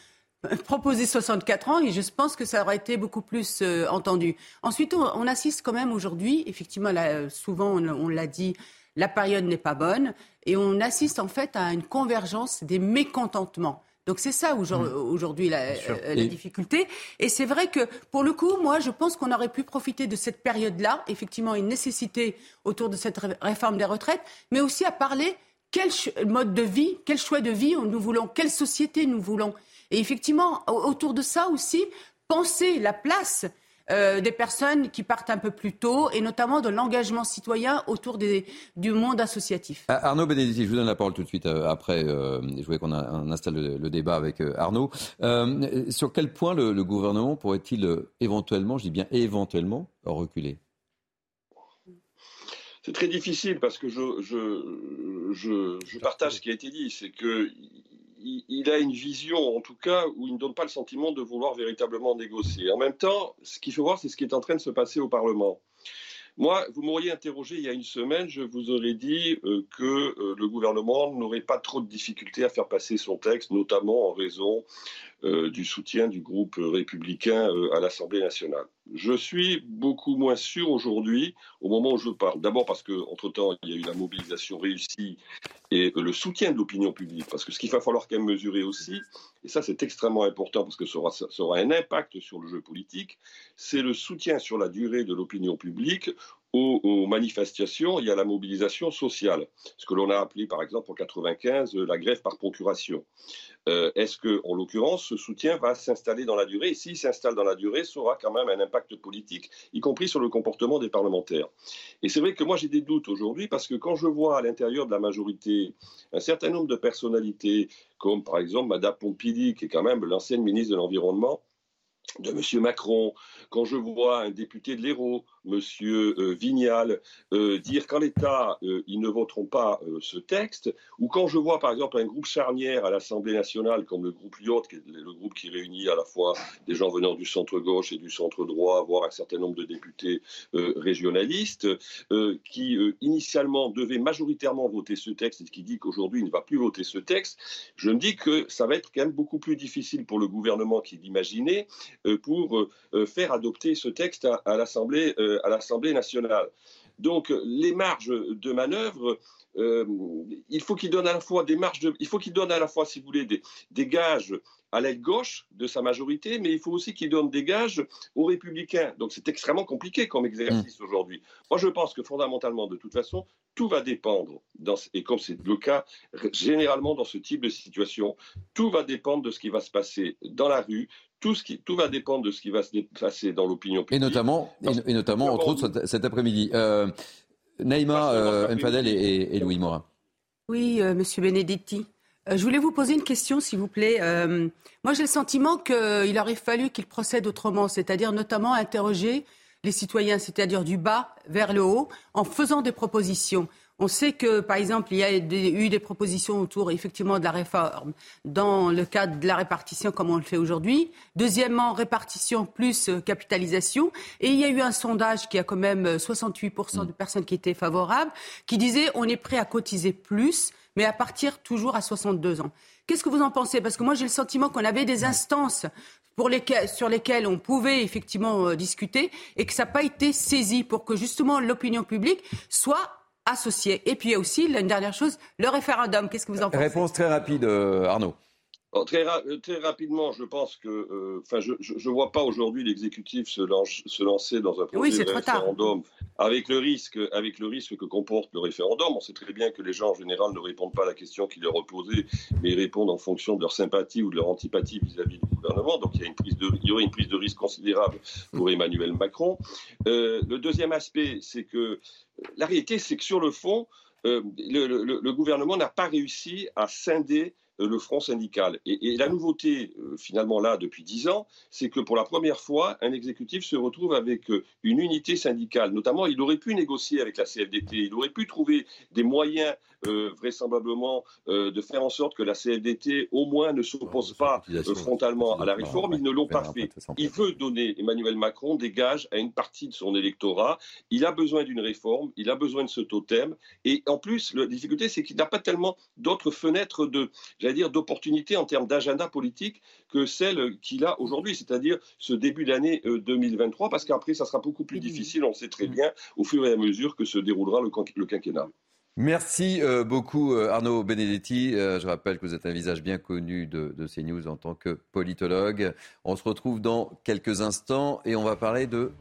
proposer 64 ans et je pense que ça aurait été beaucoup plus euh, entendu. Ensuite, on, assiste quand même aujourd'hui, effectivement, là, souvent on, l'a dit, la période n'est pas bonne et on assiste en fait à une convergence des mécontentements. Donc c'est ça mmh. aujourd'hui la, euh, la, difficulté. Et c'est vrai que pour le coup, moi, je pense qu'on aurait pu profiter de cette période-là, effectivement une nécessité autour de cette réforme des retraites, mais aussi à parler quel mode de vie, quel choix de vie nous voulons, quelle société nous voulons. Et effectivement, autour de ça aussi, penser la place euh, des personnes qui partent un peu plus tôt et notamment de l'engagement citoyen autour du monde associatif. Ah, Arnaud Benedetti, je vous donne la parole tout de suite euh, après. Euh, je voulais qu'on installe le, débat avec Arnaud. sur quel point le, gouvernement pourrait-il éventuellement, je dis bien éventuellement, reculer? C'est très difficile parce que je, je, je, je, partage ce qui a été dit. C'est que il, a une vision, en tout cas, où il ne donne pas le sentiment de vouloir véritablement négocier. En même temps, ce qu'il faut voir, c'est ce qui est en train de se passer au Parlement. Moi, vous m'auriez interrogé il y a une semaine, je vous aurais dit euh, que euh, le gouvernement n'aurait pas trop de difficultés à faire passer son texte, notamment en raison euh, du soutien du groupe républicain à l'Assemblée nationale. Je suis beaucoup moins sûr aujourd'hui, au moment où je parle. D'abord parce qu'entre-temps, il y a eu la mobilisation réussie et le soutien de l'opinion publique. Parce que ce qu'il va falloir quand même mesurer aussi, et ça c'est extrêmement important parce que ça aura, ça aura un impact sur le jeu politique, c'est le soutien sur la durée de l'opinion publique aux, manifestations, il y a la mobilisation sociale, ce que l'on a appelé par exemple en 95 la grève par procuration. Euh, est-ce que, en l'occurrence, ce soutien va s'installer dans la durée? Et s'il s'installe dans la durée, ça aura quand même un impact politique, y compris sur le comportement des parlementaires. Et c'est vrai que moi j'ai des doutes aujourd'hui parce que quand je vois à l'intérieur de la majorité un certain nombre de personnalités, comme par exemple Madame Pompili, qui est quand même l'ancienne ministre de l'Environnement, de M. Macron, quand je vois un député de l'Hérault, M. Euh, Vignal, euh, dire qu'en l'État, euh, ils ne voteront pas ce texte, ou quand je vois par exemple un groupe charnière à l'Assemblée nationale comme le groupe Lyot, qui est le groupe qui réunit à la fois des gens venant du centre-gauche et du centre-droit, voire un certain nombre de députés régionalistes, qui initialement devait majoritairement voter ce texte et qui dit qu'aujourd'hui il ne va plus voter ce texte, je me dis que ça va être quand même beaucoup plus difficile pour le gouvernement qui l'imaginait pour faire adopter ce texte à, l'Assemblée à l'Assemblée nationale. Donc les marges de manœuvre, euh, il faut qu'il donne à la fois des marges, de, il faut qu'il donne à la fois, si vous voulez, des, des gages à l'aile gauche de sa majorité, mais il faut aussi qu'il donne des gages aux républicains. Donc c'est extrêmement compliqué comme exercice mmh. aujourd'hui. Moi je pense que fondamentalement, de toute façon, tout va dépendre, dans, et comme c'est le cas généralement dans ce type de situation, tout va dépendre de ce qui va se passer dans la rue, tout, ce qui, tout va dépendre de ce qui va se passer dans l'opinion publique. Et notamment, et, notamment entre autres, cet après-midi. Euh, Naïma euh, Mfadel et, Louis Morin. Oui, euh, Monsieur Benedetti. Euh, je voulais vous poser une question, s'il vous plaît. moi, j'ai le sentiment qu'il aurait fallu qu'il procède autrement, c'est-à-dire notamment interroger les citoyens, c'est-à-dire du bas vers le haut, en faisant des propositions. On sait que, par exemple, il y a eu des propositions autour, effectivement, de la réforme dans le cadre de la répartition, comme on le fait aujourd'hui. Deuxièmement, répartition plus euh, capitalisation. Et il y a eu un sondage qui a quand même 68% euh, de personnes qui étaient favorables, qui disait on est prêt à cotiser plus, mais à partir toujours à 62 ans. Qu'est-ce que vous en pensez? Parce que moi, j'ai le sentiment qu'on avait des instances pour lesquelles, sur lesquelles on pouvait effectivement euh, discuter et que ça n'a pas été saisi pour que justement l'opinion publique soit associés. Et puis il y aussi, une dernière chose, le référendum. Qu'est-ce que vous en pensez? Réponse très rapide, euh, Très, euh, très, rapidement, je pense que, euh, enfin, je ne vois pas aujourd'hui l'exécutif se, se, lancer dans un projet de référendum avec le risque, avec le risque que comporte le référendum. On sait très bien que les gens en général ne répondent pas à la question qui leur est posée, mais ils répondent en fonction de leur sympathie ou de leur antipathie vis-à-vis du gouvernement. Donc il y, a une prise de, il y aurait une prise de risque considérable pour Emmanuel Macron. le deuxième aspect, c'est que la réalité, c'est que sur le fond, euh, le, gouvernement n'a pas réussi à scinder euh, le front syndical. Et, la nouveauté, euh, finalement, là, depuis dix ans, c'est que pour la première fois, un exécutif se retrouve avec une unité syndicale. Notamment, il aurait pu négocier avec la CFDT, il aurait pu trouver des moyens euh, vraisemblablement euh, de faire en sorte que la CFDT au moins ne s'oppose pas euh, frontalement à la réforme. Ils ne l'ont pas fait. Il veut donner Emmanuel Macron des gages à une partie de son électorat. Il a besoin d'une réforme, il a besoin de ce totem. Et en plus, la difficulté, c'est qu'il n'a pas tellement d'autres fenêtres de, j'allais dire, d'opportunités en termes d'agenda politique que celle qu'il a aujourd'hui, c'est-à-dire ce début d'année 2023, parce qu'après, ça sera beaucoup plus difficile, on sait très bien, au fur et à mesure que se déroulera le quinquennat. Merci euh, beaucoup euh, Arnaud Benedetti. Euh, je rappelle que vous êtes un visage bien connu de, de, CNews en tant que politologue. On se retrouve dans quelques instants et on va parler de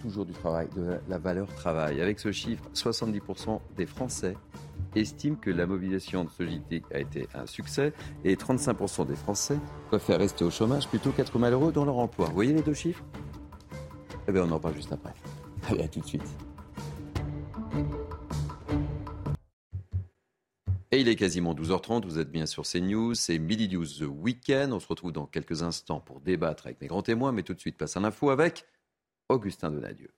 toujours du travail, de la valeur travail. Avec ce chiffre, 70% des Français estiment que la mobilisation de ce JT a été un succès et 35% des Français préfèrent rester au chômage plutôt qu'être malheureux dans leur emploi. Vous voyez les deux chiffres? Eh bien on en parle juste après. Allez, à tout de suite. Et il est quasiment 12h30, vous êtes bien sur CNews, c'est Midi News The Weekend. On se retrouve dans quelques instants pour débattre avec mes grands témoins, mais tout de suite, passe un info avec Augustin Donadieu.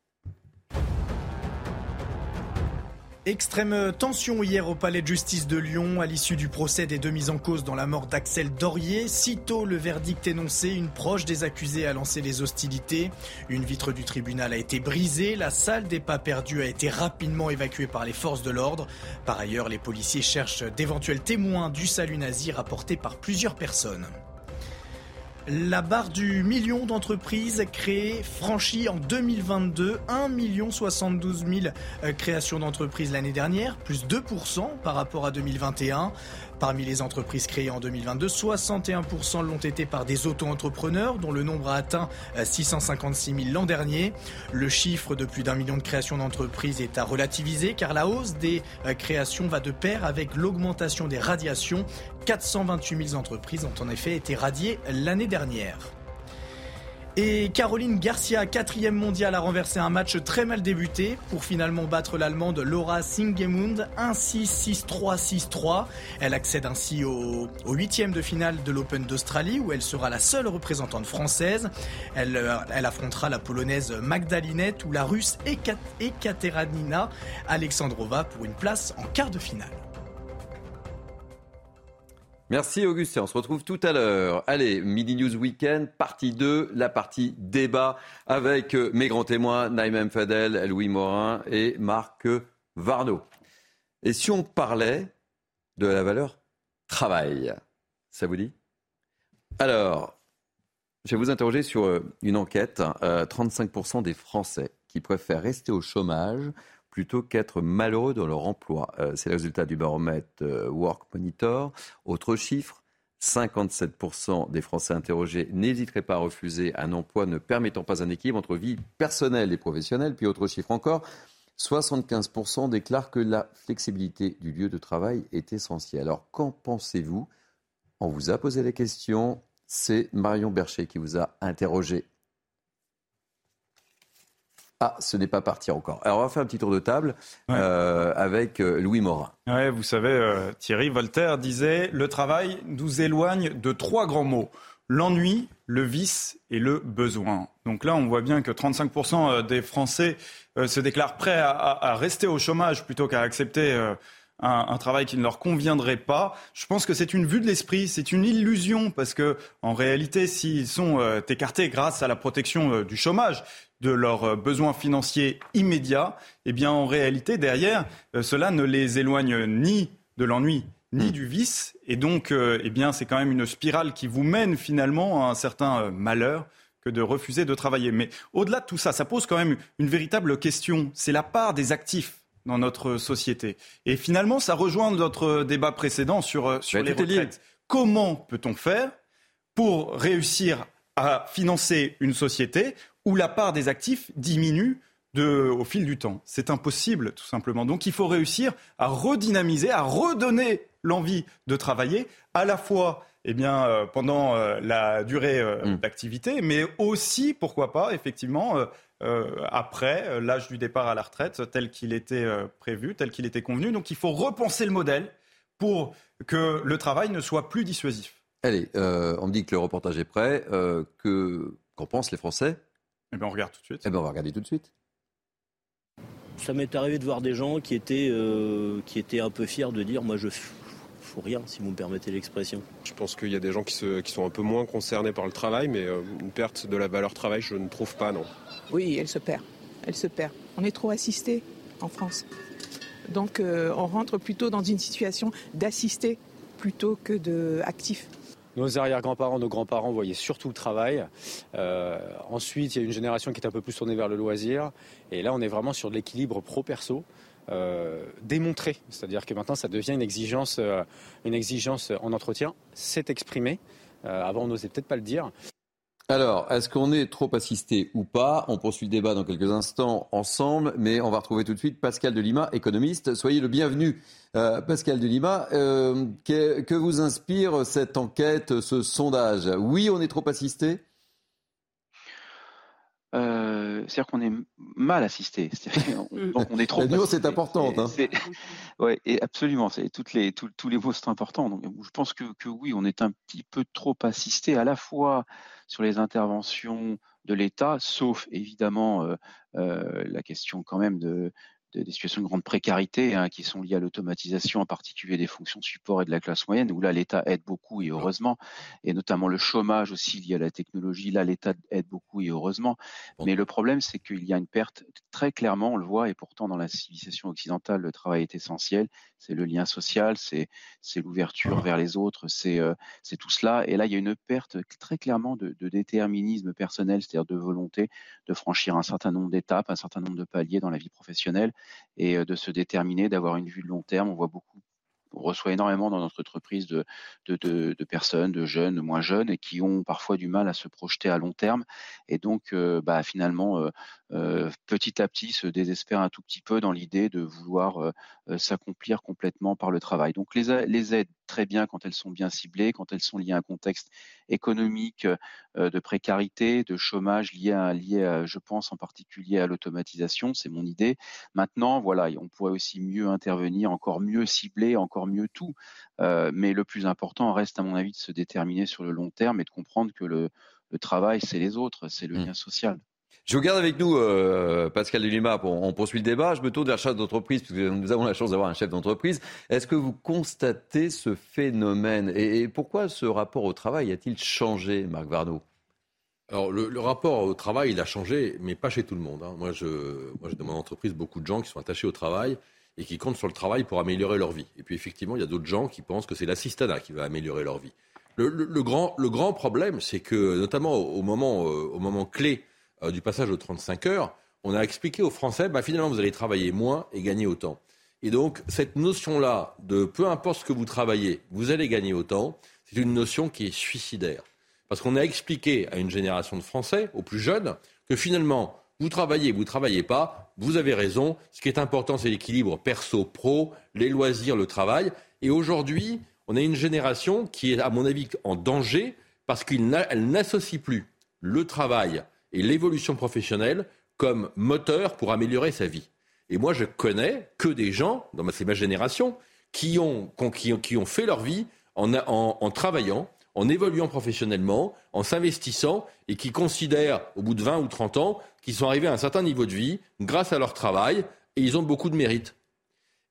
Extrême tension hier au palais de justice de Lyon à l'issue du procès des deux mises en cause dans la mort d'Axel Dorier. Sitôt le verdict énoncé, une proche des accusés a lancé les hostilités. Une vitre du tribunal a été brisée. La salle des pas perdus a été rapidement évacuée par les forces de l'ordre. Par ailleurs, les policiers cherchent d'éventuels témoins du salut nazi rapporté par plusieurs personnes. La barre du million d'entreprises créées, franchie en 2022, 1 million 72 000 euh, créations d'entreprises l'année dernière, plus 2% par rapport à 2021. Parmi les entreprises créées en 2022, 61% l'ont été par des auto-entrepreneurs, dont le nombre a atteint 656 euh, 000 l'an dernier. Le chiffre de plus d'un million de créations d'entreprises est à relativiser, car la hausse des euh, créations va de pair avec l'augmentation des radiations. 428 000 entreprises ont en effet été radiées l'année dernière. Et Caroline Garcia, quatrième mondiale, a renversé un match très mal débuté pour finalement battre l'Allemande Laura Singemund 1-6, 6-3, 6-3. Elle accède ainsi au, huitième de finale de l'Open d'Australie où elle sera la seule représentante française. Elle, euh, affrontera la polonaise Magdalinette ou la russe Ekaterina Alexandrova pour une place en quart de finale. Merci Augustin, on se retrouve tout à l'heure. Allez, Midi News Weekend, partie 2, la partie débat avec euh, mes grands témoins, Naïm Fadel, Louis Morin et Marc Varno. Et si on parlait de la valeur travail, ça vous dit? Alors, je vais vous interroger sur euh, une enquête. 35% euh, des Français qui préfèrent rester au chômage plutôt qu'être malheureux dans leur emploi. Euh, c'est le résultat du baromètre euh, Work Monitor. Autre chiffre, 57% des Français interrogés n'hésiteraient pas à refuser un emploi ne permettant pas un équilibre entre vie personnelle et professionnelle. Puis autre chiffre encore, 75% déclarent que la flexibilité du lieu de travail est essentielle. Alors qu'en pensez-vous? On vous a posé la question, c'est Marion Bercher qui vous a interrogé. Ah, ce n'est pas parti encore. Alors, on va faire un petit tour de table euh, avec euh, Louis Morin. Ouais, vous savez, euh, Thierry Voltaire disait Le travail nous éloigne de trois grands mots l'ennui, le vice et le besoin. Donc là, on voit bien que 35% des Français se déclarent prêts à, rester au chômage plutôt qu'à accepter un, travail qui ne leur conviendrait pas. Je pense que c'est une vue de l'esprit, c'est une illusion parce que en réalité, s'ils sont écartés grâce à la protection du chômage, de leurs euh, besoins financiers immédiats, eh bien en réalité, derrière, euh, cela ne les éloigne ni de l'ennui, ni hmm. du vice. Et donc, euh, eh bien, c'est quand même une spirale qui vous mène finalement à un certain malheur que de refuser de travailler. Mais au-delà de tout ça, ça pose quand même une véritable question. C'est la part des actifs dans notre société. Et finalement, ça rejoint notre débat précédent sur, sur les retraites. Comment peut-on faire pour réussir à financer une société où la part des actifs diminue au fil du temps? C'est impossible, tout simplement. Donc il faut réussir à redynamiser, à redonner l'envie de travailler, à la fois eh bien, euh, pendant euh, la durée euh, mm. d'activité, mais aussi, pourquoi pas, effectivement, après l'âge du départ à la retraite, tel qu'il était prévu, tel qu'il était convenu. Donc il faut repenser le modèle pour que le travail ne soit plus dissuasif. Allez, on me dit que le reportage est prêt. que qu'en pensent les Français? Eh bien, on regarde tout de suite. Eh bien, on va regarder tout de suite. Ça m'est arrivé de voir des gens qui étaient, euh, qui étaient un peu fiers de dire Moi, je fous rien, si vous me permettez l'expression. Je pense qu'il y a des gens qui, se, qui, sont un peu moins concernés par le travail, mais euh, une perte de la valeur travail, je ne trouve pas, non. Oui, elle se perd. Elle se perd. On est trop assisté en France. Donc, euh, on rentre plutôt dans une situation d'assisté plutôt que d'actif. Nos arrière-grands-parents, nos grands-parents voyaient surtout le travail. Euh, ensuite, il y a une génération qui est un peu plus tournée vers le loisir. Et là, on est vraiment sur de l'équilibre pro-perso. Euh, c'est-à-dire que maintenant ça devient une exigence, euh, une exigence en entretien, c'est exprimé. avant on n'osait peut-être pas le dire. Alors, est-ce qu'on est trop assisté ou pas? On poursuit le débat dans quelques instants ensemble, mais on va retrouver tout de suite Pascal de Lima, économiste. Soyez le bienvenu, euh, Pascal de Lima. Euh, que, vous inspire cette enquête, ce sondage? Oui, on est trop assisté euh, c'est-à-dire qu'on est mal assisté. donc on est trop. La nuance est importante. Hein. Oui, et absolument. C'est toutes les tous, les mots sont importants. Donc je pense que, que oui, on est un petit peu trop assisté à la fois sur les interventions de l'État, sauf évidemment euh, euh, la question quand même de, des situations de grande précarité hein, qui sont liées à l'automatisation, en particulier des fonctions support et de la classe moyenne, où là l'État aide beaucoup et heureusement, et notamment le chômage aussi lié à la technologie, là l'État aide beaucoup et heureusement. Mais le problème, c'est qu'il y a une perte très clairement, on le voit, et pourtant dans la civilisation occidentale, le travail est essentiel, c'est le lien social, c'est l'ouverture vers les autres, euh, c'est tout cela. Et là, il y a une perte très clairement de, de déterminisme personnel, c'est-à-dire de volonté de franchir un certain nombre d'étapes, un certain nombre de paliers dans la vie professionnelle et euh, de se déterminer, d'avoir une vue de long terme. On reçoit énormément dans notre entreprise de, personnes, de jeunes, de moins jeunes, et qui ont parfois du mal à se projeter à long terme. Et donc, euh, bah, finalement, petit à petit se désespèrent un tout petit peu dans l'idée de vouloir s'accomplir complètement par le travail. Donc les, les aides très bien quand elles sont bien ciblées, quand elles sont liées à un contexte économique de précarité, de chômage lié à, lié je pense en particulier à l'automatisation, c'est mon idée. Maintenant, voilà, on pourrait aussi mieux intervenir, encore mieux cibler, encore mieux tout. mais le plus important reste, à mon avis, de se déterminer sur le long terme et de comprendre que le, le travail, c'est les autres, c'est le mmh. lien social. Je vous garde avec nous, euh, Pascal Delima, on poursuit le débat. Je me tourne vers le chef d'entreprise, puisque nous avons la chance d'avoir un chef d'entreprise. Est-ce que vous constatez ce phénomène? Et, pourquoi ce rapport au travail a-t-il changé, Marc Varnaud alors, le, rapport au travail, il a changé, mais pas chez tout le monde. Hein. Moi, je, moi, j'ai dans mon entreprise beaucoup de gens qui sont attachés au travail et qui comptent sur le travail pour améliorer leur vie. Et puis, effectivement, il y a d'autres gens qui pensent que c'est l'assistanat qui va améliorer leur vie. Le, le, grand, le grand problème, c'est que, notamment au moment, euh, au moment clé euh, du passage aux 35 heures, on a expliqué aux Français, bah, finalement, vous allez travailler moins et gagner autant. Et donc, cette notion-là de peu importe ce que vous travaillez, vous allez gagner autant, c'est une notion qui est suicidaire. Parce qu'on a expliqué à une génération de Français, aux plus jeunes, que finalement, vous travaillez, vous ne travaillez pas, vous avez raison. Ce qui est important, c'est l'équilibre perso-pro, les loisirs, le travail. Et aujourd'hui, on a une génération qui est, à mon avis, en danger parce qu'elle n'associe plus le travail et l'évolution professionnelle comme moteur pour améliorer sa vie. Et moi, je connais que des gens, c'est ma génération, qui ont, fait leur vie en, en, travaillant, en évoluant professionnellement, en s'investissant et qui considèrent, au bout de 20 ou 30 ans, qu'ils sont arrivés à un certain niveau de vie grâce à leur travail et ils ont beaucoup de mérite.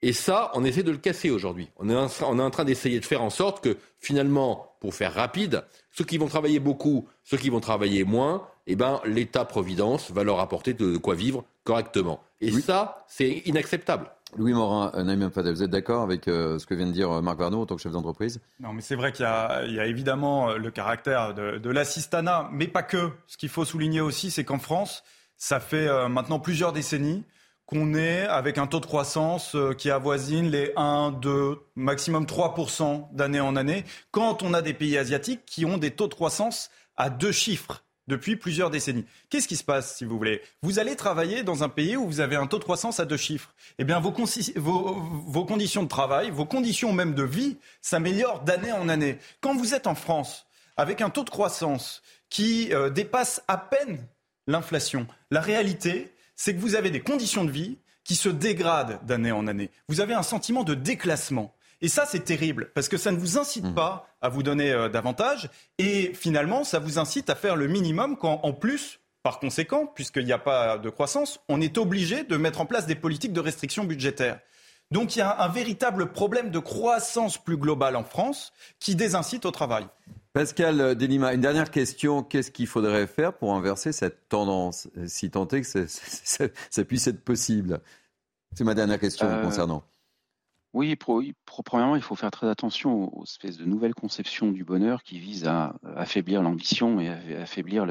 Et ça, on essaie de le casser aujourd'hui. On est en, train d'essayer de faire en sorte que, finalement, pour faire rapide, ceux qui vont travailler beaucoup, ceux qui vont travailler moins, eh ben, l'État-providence va leur apporter de quoi vivre correctement. Et ça, c'est inacceptable. Louis Morin, euh, Naïm Fadel, vous êtes d'accord avec euh, ce que vient de dire euh, Marc Varnaud en tant que chef d'entreprise? Non, mais c'est vrai qu'il y, a évidemment le caractère de, de l'assistanat, mais pas que. Ce qu'il faut souligner aussi, c'est qu'en France, ça fait maintenant plusieurs décennies qu'on est avec un taux de croissance euh, qui avoisine les 1, 2, maximum 3% d'année en année, quand on a des pays asiatiques qui ont des taux de croissance à deux chiffres depuis plusieurs décennies. Qu'est-ce qui se passe, si vous voulez? Vous allez travailler dans un pays où vous avez un taux de croissance à deux chiffres. Eh bien, vos, conditions de travail, vos conditions même de vie s'améliorent d'année en année. Quand vous êtes en France, avec un taux de croissance qui euh, dépasse à peine l'inflation, la réalité, c'est que vous avez des conditions de vie qui se dégradent d'année en année. Vous avez un sentiment de déclassement. Et ça, c'est terrible, parce que ça ne vous incite mmh. pas à vous donner euh, davantage, et finalement, ça vous incite à faire le minimum quand, en plus, par conséquent, puisqu'il n'y a pas de croissance, on est obligé de mettre en place des politiques de restriction budgétaire. Donc il y a un véritable problème de croissance plus globale en France qui désincite au travail. Pascal Delima, une dernière question. Qu'est-ce qu'il faudrait faire pour inverser cette tendance, si tant est que ça, puisse être possible? C'est ma dernière question euh, concernant. Oui, premièrement, il faut faire très attention aux, espèces de nouvelles conceptions du bonheur qui visent à affaiblir l'ambition et à affaiblir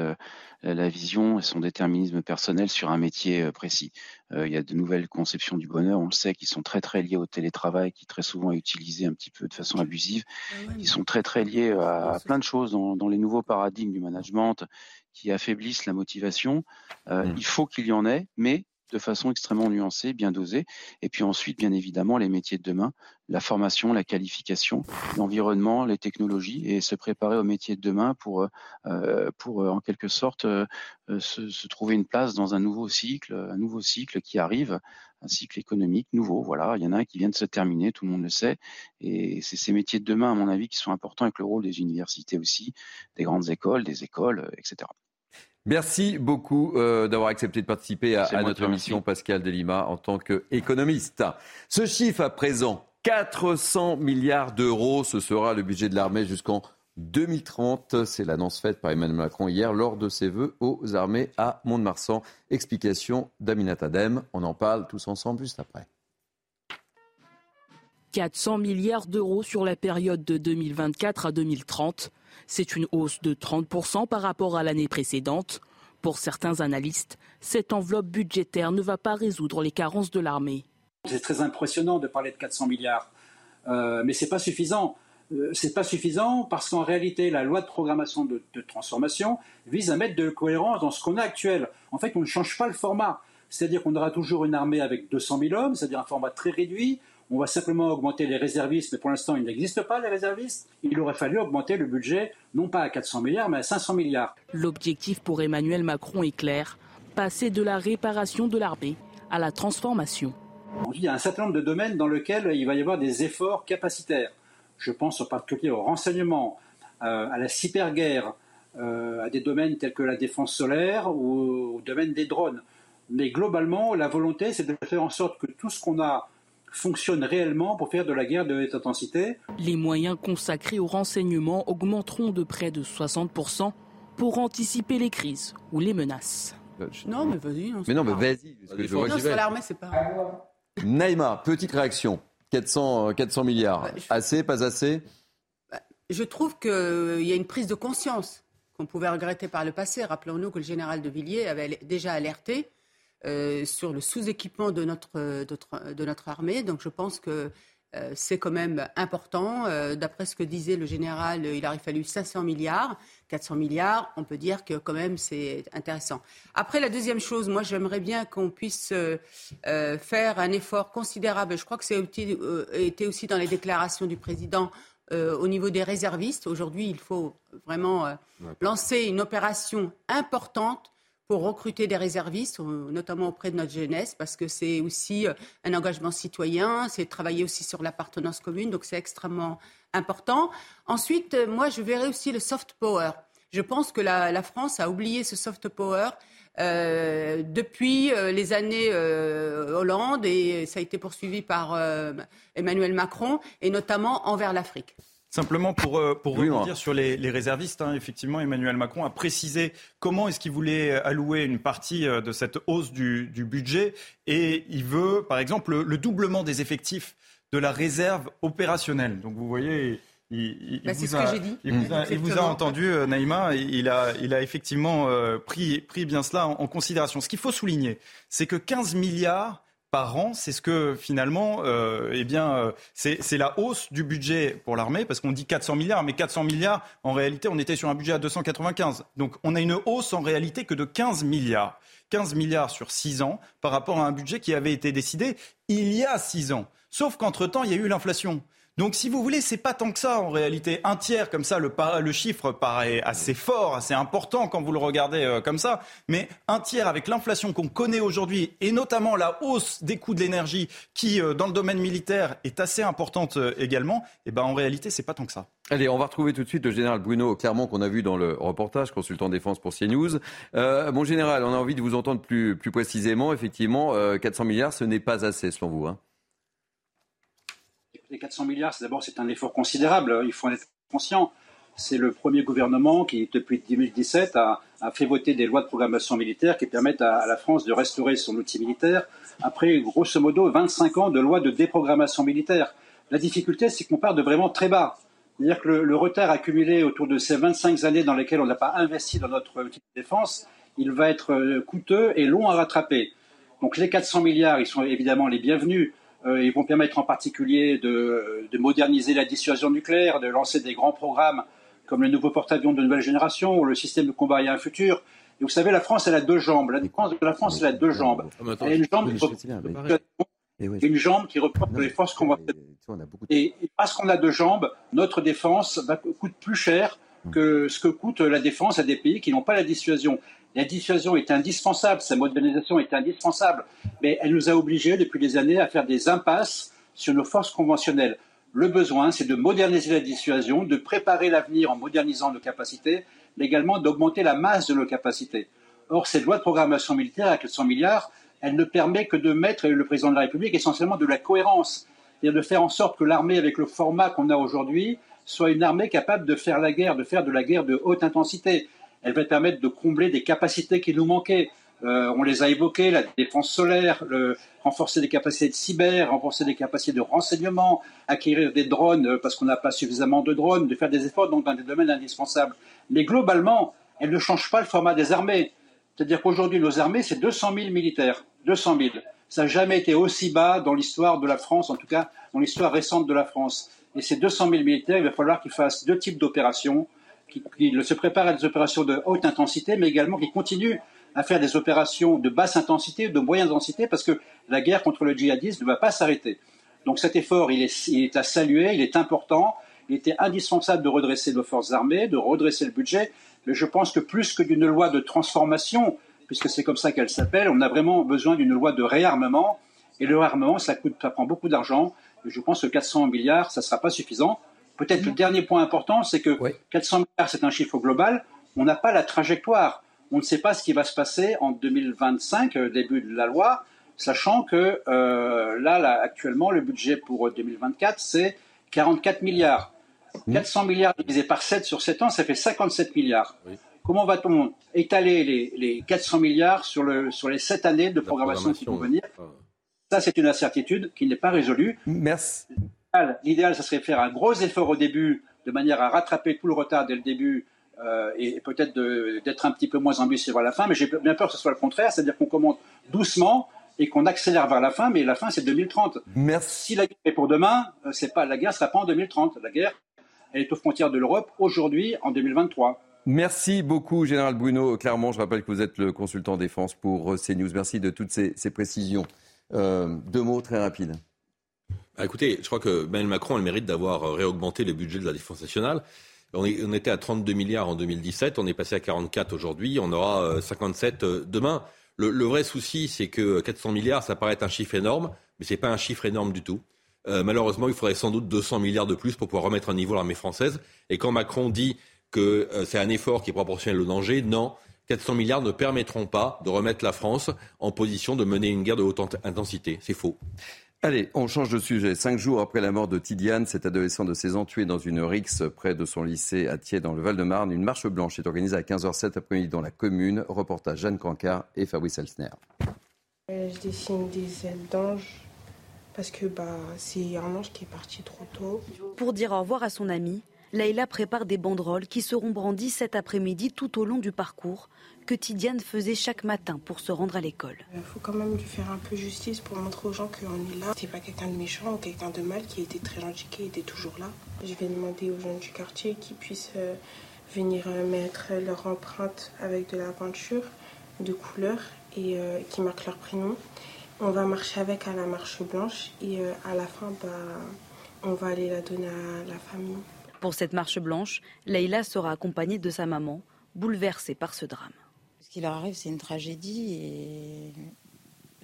la vision et son déterminisme personnel sur un métier euh, précis. Euh, il y a de nouvelles conceptions du bonheur, on le sait, qui sont très très liées au télétravail, qui très souvent est utilisé un petit peu de façon abusive, ah qui sont très très liées à, plein de choses dans, les nouveaux paradigmes du management qui affaiblissent la motivation. Euh, mmh. Il faut qu'il y en ait, mais de façon extrêmement nuancée, bien dosée. Et puis ensuite, bien évidemment, les métiers de demain, la formation, la qualification, l'environnement, les technologies, et se préparer aux métiers de demain pour, euh, pour euh, en quelque sorte, euh, se, trouver une place dans un nouveau cycle, un nouveau cycle qui arrive, un cycle économique nouveau. Voilà, il y en a un qui vient de se terminer, tout le monde le sait. Et c'est ces métiers de demain, à mon avis, qui sont importants avec le rôle des universités aussi, des grandes écoles, des écoles, etc. Merci beaucoup euh, d'avoir accepté de participer à, notre émission, Pascal Delima, en tant qu'économiste. Ce chiffre à présent, 400 milliards d'euros, ce sera le budget de l'armée jusqu'en 2030. C'est l'annonce faite par Emmanuel Macron hier lors de ses vœux aux armées à Mont-de-Marsan. Explication d'Aminata Dem. On en parle tous ensemble juste après. 400 milliards d'euros sur la période de 2024 à 2030. C'est une hausse de 30% par rapport à l'année précédente. Pour certains analystes, cette enveloppe budgétaire ne va pas résoudre les carences de l'armée. C'est très impressionnant de parler de 400 milliards, euh, mais ce n'est pas suffisant. euh, c'est pas suffisant parce qu'en réalité, la loi de programmation de, transformation vise à mettre de cohérence dans ce qu'on a actuel. En fait, on ne change pas le format. C'est-à-dire qu'on aura toujours une armée avec 200 000 hommes, c'est-à-dire un format très réduit. On va simplement augmenter les réservistes, mais pour l'instant, il n'existe pas les réservistes. Il aurait fallu augmenter le budget, non pas à 400 milliards, mais à 500 milliards. L'objectif pour Emmanuel Macron est clair passer de la réparation de l'armée à la transformation. Il y a un certain nombre de domaines dans lesquels il va y avoir des efforts capacitaires. Je pense en particulier au renseignement, euh, à la cyberguerre, euh, à des domaines tels que la défense solaire ou au domaine des drones. Mais globalement, la volonté, c'est de faire en sorte que tout ce qu'on a fonctionne réellement pour faire de la guerre de haute intensité. Les moyens consacrés au renseignement augmenteront de près de 60% pour anticiper les crises ou les menaces. Non, mais vas-y. Mais non, mais vas-y. Non, sur l'armée, c'est pas. Naïma, petite réaction. 400, 400 euh, milliards. Assez, pas assez bah, Je trouve qu'il y a une prise de conscience qu'on pouvait regretter par le passé. Rappelons-nous que le général de Villiers avait déjà alerté euh, sur le sous-équipement de notre, de notre armée. Donc je pense que euh, c'est quand même important. Euh, d'après ce que disait le général, il aurait fallu 500 milliards, 400 milliards. On peut dire que quand même c'est intéressant. Après, la deuxième chose, moi j'aimerais bien qu'on puisse euh, faire un effort considérable. Je crois que c'est été aussi dans les déclarations du président au niveau des réservistes. Aujourd'hui, il faut vraiment lancer une opération importante pour recruter des réservistes, euh, notamment auprès de notre jeunesse, parce que c'est aussi euh, un engagement citoyen, c'est travailler aussi sur l'appartenance commune, donc c'est extrêmement important. Ensuite, euh, moi, je verrai aussi le soft power. Je pense que la, France a oublié ce soft power depuis les années Hollande et ça a été poursuivi par Emmanuel Macron et notamment envers l'Afrique. Simplement pour, euh, pour rebondir sur les, réservistes, hein, effectivement, Emmanuel Macron a précisé comment est-ce qu'il voulait allouer une partie euh, de cette hausse du, budget. Et il veut, par exemple, le, doublement des effectifs de la réserve opérationnelle. Donc vous voyez, il, bah, vous, a, il vous, a, entendu, euh, Naïma, il a, il a effectivement pris, pris bien cela en considération. Ce qu'il faut souligner, c'est que 15 milliards par an, c'est ce que finalement, euh, eh bien, euh, c'est la hausse du budget pour l'armée, parce qu'on dit 400 milliards, mais 400 milliards, en réalité, on était sur un budget à 295. Donc on a une hausse en réalité que de 15 milliards. 15 milliards sur 6 ans par rapport à un budget qui avait été décidé il y a 6 ans. Sauf qu'entre-temps, il y a eu l'inflation. Donc, si vous voulez, c'est pas tant que ça en réalité. Un tiers, comme ça, le, chiffre paraît assez fort, assez important quand vous le regardez euh, comme ça. Mais un tiers avec l'inflation qu'on connaît aujourd'hui et notamment la hausse des coûts de l'énergie qui, euh, dans le domaine militaire, est assez importante euh, également. Et eh ben, en réalité, c'est pas tant que ça. Allez, on va retrouver tout de suite le général Bruno Clermont qu'on a vu dans le reportage, consultant défense pour CNews. mon général, on a envie de vous entendre plus, plus précisément. Effectivement, 400 milliards, ce n'est pas assez selon vous. Hein les 400 milliards, d'abord, c'est un effort considérable. Il faut en être conscient. C'est le premier gouvernement qui, depuis 2017, a, fait voter des lois de programmation militaire qui permettent à, la France de restaurer son outil militaire après, grosso modo, 25 ans de lois de déprogrammation militaire. La difficulté, c'est qu'on part de vraiment très bas. C'est-à-dire que le, retard accumulé autour de ces 25 années dans lesquelles on n'a pas investi dans notre outil de défense, il va être euh, coûteux et long à rattraper. Donc les 400 milliards, ils sont évidemment les bienvenus. Euh, ils vont permettre en particulier de, moderniser la dissuasion nucléaire, de lancer des grands programmes comme le nouveau porte-avions de nouvelle génération ou le système de combat un futur. Et vous savez, la France, elle a deux jambes. La France, la France elle a deux jambes. Elle a une jambe qui une jambe qui reporte les forces conventionnelles. Et parce qu'on a deux jambes, notre défense coûte plus cher que ce que coûte la défense à des pays qui n'ont pas la dissuasion. La dissuasion est indispensable, sa modernisation est indispensable, mais elle nous a obligés depuis des années à faire des impasses sur nos forces conventionnelles. Le besoin, c'est de moderniser la dissuasion, de préparer l'avenir en modernisant nos capacités, mais également d'augmenter la masse de nos capacités. Or, cette loi de programmation militaire à 400 milliards, elle ne permet que de mettre, le président de la République, essentiellement de la cohérence, c'est-à-dire de faire en sorte que l'armée, avec le format qu'on a aujourd'hui, soit une armée capable de faire la guerre, de faire de la guerre de haute intensité. Elle va permettre de combler des capacités qui nous manquaient. Euh, on les a évoquées, la défense solaire, le, renforcer des capacités de cyber, renforcer des capacités de renseignement, acquérir des drones euh, parce qu'on n'a pas suffisamment de drones, de faire des efforts donc, dans des domaines indispensables. Mais globalement, elle ne change pas le format des armées. C'est-à-dire qu'aujourd'hui, nos armées, c'est 200 000 militaires. 200 000. Ça n'a jamais été aussi bas dans l'histoire de la France, en tout cas dans l'histoire récente de la France. Et ces 200 000 militaires, il va falloir qu'ils fassent deux types d'opérations, qu'ils se préparent à des opérations de haute intensité, mais également qu'ils continuent à faire des opérations de basse intensité, de moyenne intensité, parce que la guerre contre le djihadisme ne va pas s'arrêter. Donc cet effort, il est, à saluer, il est important. Il était indispensable de redresser nos forces armées, de redresser le budget, mais je pense que plus que d'une loi de transformation, puisque c'est comme ça qu'elle s'appelle, on a vraiment besoin d'une loi de réarmement. Et le réarmement, ça, coûte, ça prend beaucoup d'argent. Je pense que 400 milliards, ça ne sera pas suffisant. Peut-être le dernier point important, c'est que 400 milliards, c'est un chiffre global. On n'a pas la trajectoire. On ne sait pas ce qui va se passer en 2025, euh, début de la loi, sachant que euh, là, là, actuellement, le budget pour 2024, c'est 44 milliards. 400 milliards divisé par 7 sur 7 ans, ça fait 57 milliards. Comment va-t-on étaler les, 400 milliards sur, le, sur les 7 années de programmation, qui vont venir Ça, c'est une incertitude qui n'est pas résolue. Merci. L'idéal, ça serait de faire un gros effort au début, de manière à rattraper tout le retard dès le début, euh, et, peut-être d'être un petit peu moins ambitieux vers la fin. Mais j'ai bien peur que ce soit le contraire, c'est-à-dire qu'on commence doucement et qu'on accélère vers la fin, mais la fin, c'est 2030. Merci. Si la guerre est pour demain, euh, c'est pas la guerre sera pas en 2030. La guerre, elle est aux frontières de l'Europe aujourd'hui, en 2023. Merci beaucoup, Général Bruno. Clairement, je rappelle que vous êtes le consultant défense pour CNews. Merci de toutes ces, précisions. Euh, deux mots très rapides. Bah, écoutez, je crois que Emmanuel Macron a le mérite d'avoir euh, réaugmenté le budget de la défense nationale. On, était à 32 milliards en 2017, on est passé à 44 aujourd'hui, on aura 57 euh, demain. Le, vrai souci, c'est que 400 milliards, ça paraît être un chiffre énorme, mais ce n'est pas un chiffre énorme du tout. Euh, malheureusement, il faudrait sans doute 200 milliards de plus pour pouvoir remettre à niveau l'armée française. Et quand Macron dit que euh, c'est un effort qui est proportionnel au danger, non. 400 milliards ne permettront pas de remettre la France en position de mener une guerre de haute intensité. C'est faux. Allez, on change de sujet. Cinq jours après la mort de Tidiane, cet adolescent de 16 ans tué dans une rixe près de son lycée à Thiers dans le Val-de-Marne, une marche blanche est organisée à 15h07 après-midi dans la commune. Reportage Jeanne Cancard et Fabrice Elsner. Euh, je dessine des ailes d'ange parce que bah, c'est un ange qui est parti trop tôt. Pour dire au revoir à son ami, Leïla prépare des banderoles qui seront brandies cet après-midi tout au long du parcours que Tidiane faisait chaque matin pour se rendre à l'école. Il faut quand même lui faire un peu justice pour montrer aux gens qu'on est là. C'est pas quelqu'un de méchant ou quelqu'un de mal qui était très gentil, qui était toujours là. Je vais demander aux jeunes du quartier qu'ils puissent euh, venir euh, mettre leur empreinte avec de la peinture de couleur et euh, qui marquent leur prénom. On va marcher avec à la marche blanche et euh, à la fin, bah, on va aller la donner à la famille. Pour cette marche blanche, Leïla sera accompagnée de sa maman, bouleversée par ce drame. Ce qui leur arrive, c'est une tragédie et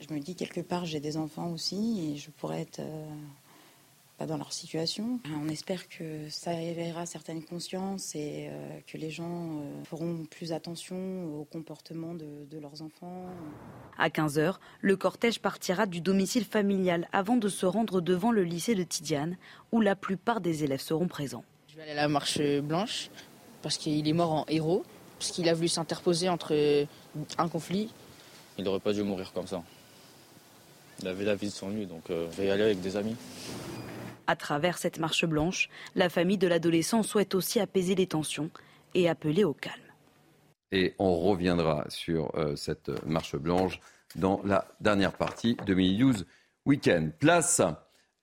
je me dis quelque part, j'ai des enfants aussi et je pourrais être euh, dans leur situation. On espère que ça éveillera certaines consciences et euh, que les gens euh, feront plus attention au comportement de, leurs enfants. À 15h, le cortège partira du domicile familial avant de se rendre devant le lycée de Tidiane, où la plupart des élèves seront présents. Je vais aller à la marche blanche parce qu'il est mort en héros, parce qu'il a voulu s'interposer entre un conflit. Il n'aurait pas dû mourir comme ça. Il avait la vie de son lui, donc euh, je vais y aller avec des amis. À travers cette marche blanche, la famille de l'adolescent souhaite aussi apaiser les tensions et appeler au calme. Et on reviendra sur euh, cette marche blanche dans la dernière partie de Mini 12 Weekend. Place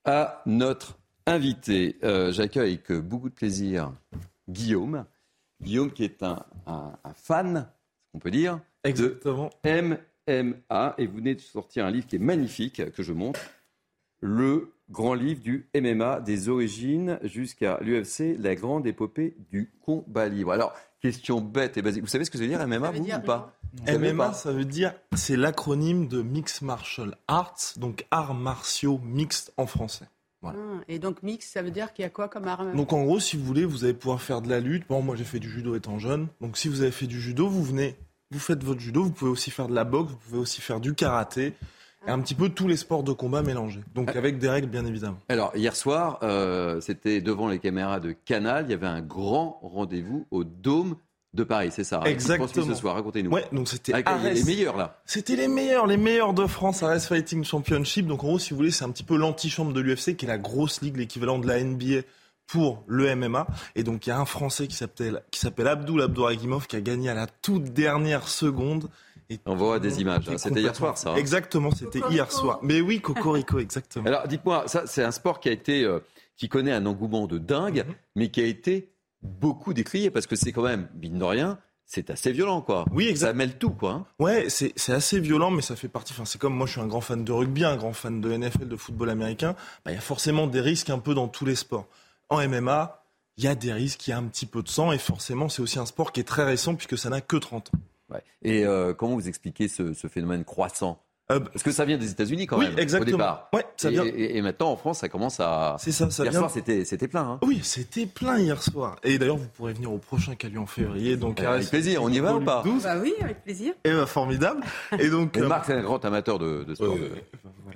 à notre invité. Euh, j'accueille avec beaucoup de plaisir Guillaume. Guillaume qui est un, fan, on peut dire, Exactement. de MMA. Et vous venez de sortir un livre qui est magnifique, que je montre. Le grand livre du MMA, des origines jusqu'à l'UFC, la grande épopée du combat libre. Alors, question bête et basique. Vous savez ce que ça veut dire MMA, vous, ou pas? MMA, ça veut dire, c'est l'acronyme de Mixed Martial Arts, donc arts martiaux mixtes en français. Voilà. Ah, et donc mix, ça veut dire qu'il y a quoi comme arme? Donc en gros, si vous voulez, vous allez pouvoir faire de la lutte. Bon, moi j'ai fait du judo étant jeune. Donc si vous avez fait du judo, vous venez, vous faites votre judo. Vous pouvez aussi faire de la boxe, vous pouvez aussi faire du karaté un petit peu tous les sports de combat mélangés. Donc ah. avec des règles bien évidemment. Alors hier soir, euh, c'était devant les caméras de Canal, il y avait un grand rendez-vous au Dôme de Paris, c'est ça Exactement. ce soir, racontez-nous. Ouais, donc c'était les meilleurs là. C'était les meilleurs, les meilleurs de France à Race Fighting Championship. Donc en gros, si vous voulez, c'est un petit peu l'antichambre de l'UFC, qui est la grosse ligue, l'équivalent de la NBA pour le MMA. Et donc il y a un Français qui s'appelle qui s'appelle Abdul Abdouragimov qui a gagné à la toute dernière seconde on voit des images. Hein. C'était hier soir, ça. Hein. Exactement, c'était hier soir. Mais oui, Cocorico, exactement. Alors, dites-moi, ça, c'est un sport qui a été, euh, qui connaît un engouement de dingue, Mhm. mais qui a été beaucoup décrié parce que c'est quand même, mine de rien, c'est assez violent, quoi. Oui, exact. Ça mêle tout, quoi. hein. Ouais, c'est c'est assez violent, mais ça fait partie. Enfin, c'est comme moi, je suis un grand fan de rugby, un grand fan de NFL, de football américain. Bah, Il y a forcément des risques un peu dans tous les sports. En MMA, il y a des risques, il y a un petit peu de sang, et forcément, c'est aussi un sport qui est très récent puisque ça n'a que 30 ans. Ouais. Et euh, comment vous expliquez ce, ce phénomène croissant? Euh, Parce que ça vient des États-Unis quand oui, même, exactement. au départ. Ouais, ça et, vient- et- et maintenant, en France, ça commence à. C'est ça, ça Hier vient- soir, c'était c'était plein. hein. Oui, c'était plein hier soir. Et d'ailleurs, vous pourrez venir au prochain qui a lieu en février. Donc, Euh, avec plaisir, on y va ou pas? 12. Bah oui, avec plaisir. Et bah, formidable. Et donc, Et euh, Marc, c'est un grand amateur de, de sport.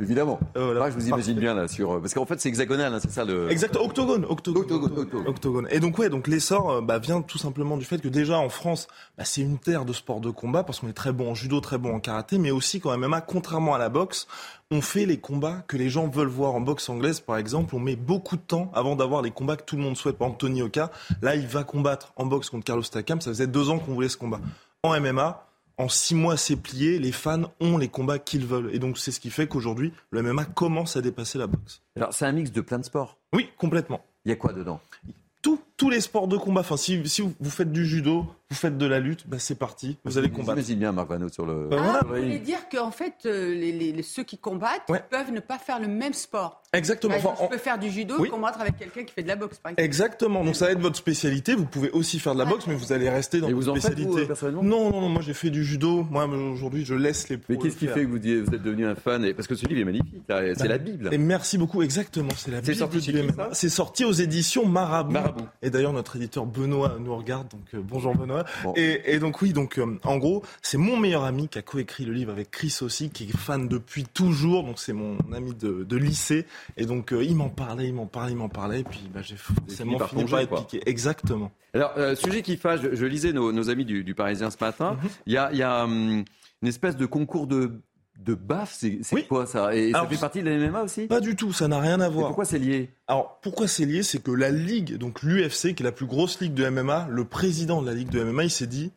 Évidemment. Marc, je vous imagine bien là sur. euh, Parce qu'en fait, c'est hexagonal, hein, c'est ça le. Exact, octogone, octogone, octogone, Et donc ouais, donc l'essor euh, bah, vient tout simplement du fait que déjà en France, bah, c'est une terre de sport de combat parce qu'on est très bon en judo, très bon en karaté, mais aussi quand MMA, contrairement à la boxe, on fait les combats que les gens veulent voir en boxe anglaise, par exemple. On met beaucoup de temps avant d'avoir les combats que tout le monde souhaite. Par exemple, Tony Oka, là, il va combattre en boxe contre Carlos Takam. Ça faisait deux ans qu'on voulait ce combat. En MMA, en six mois, c'est plié. Les fans ont les combats qu'ils veulent. Et donc, c'est ce qui fait qu'aujourd'hui, le MMA commence à dépasser la boxe. Alors, c'est un mix de plein de sports. Oui, complètement. Il y a quoi dedans? Tous, tous les sports de combat. Enfin, si, si vous, vous faites du judo, vous faites de la lutte, bah, c'est parti. Vous allez combattre. J'imagine bien Marc Vano sur le. Bah, voilà. Ah, vous voulez dire qu'en fait, euh, les, les- les- ceux qui combattent Ouais. peuvent ne pas faire le même sport. Exactement. Exemple, Enfin, je peux faire du judo, Oui. combattre avec quelqu'un qui fait de la boxe, par exemple. Exactement. Donc ça va être votre spécialité. Vous pouvez aussi faire de la boxe, mais vous allez rester dans Et votre vous en faites, spécialité. vous, personnellement non, non, non. Moi, j'ai fait du judo. Moi, aujourd'hui, je laisse les pros. Mais qu'est-ce qui fait que vous, dites- vous êtes devenu un fan et... Parce que ce livre est magnifique, c'est Bah, la Bible. Et merci beaucoup. Exactement. C'est la C'est Bible. sorti C'est sorti aux éditions Marabout. Marabout. Et d'ailleurs, notre éditeur Benoît nous regarde. Donc euh, bonjour Benoît. Et, et donc oui, donc euh, en gros, c'est mon meilleur ami qui a coécrit le livre avec Chris aussi, qui est fan depuis toujours. Donc c'est mon ami de, de lycée. Et donc euh, il m'en parlait, il m'en parlait, il m'en parlait. Et puis bah, j'ai forcément fini par être piqué. Exactement. Alors, sujet qui fâche, je, je lisais nos, nos amis du, du Parisien ce matin. Mhm. Il y a, il y a, hum, une espèce de concours de, de baf, c'est quoi ça? Et Alors, ça fait partie de la MMA aussi? Pas du tout, ça n'a rien à voir. pourquoi c'est lié? Alors pourquoi c'est lié? C'est que la ligue, donc l'UFC, qui est la plus grosse ligue de MMA, le président de la ligue de MMA, il s'est dit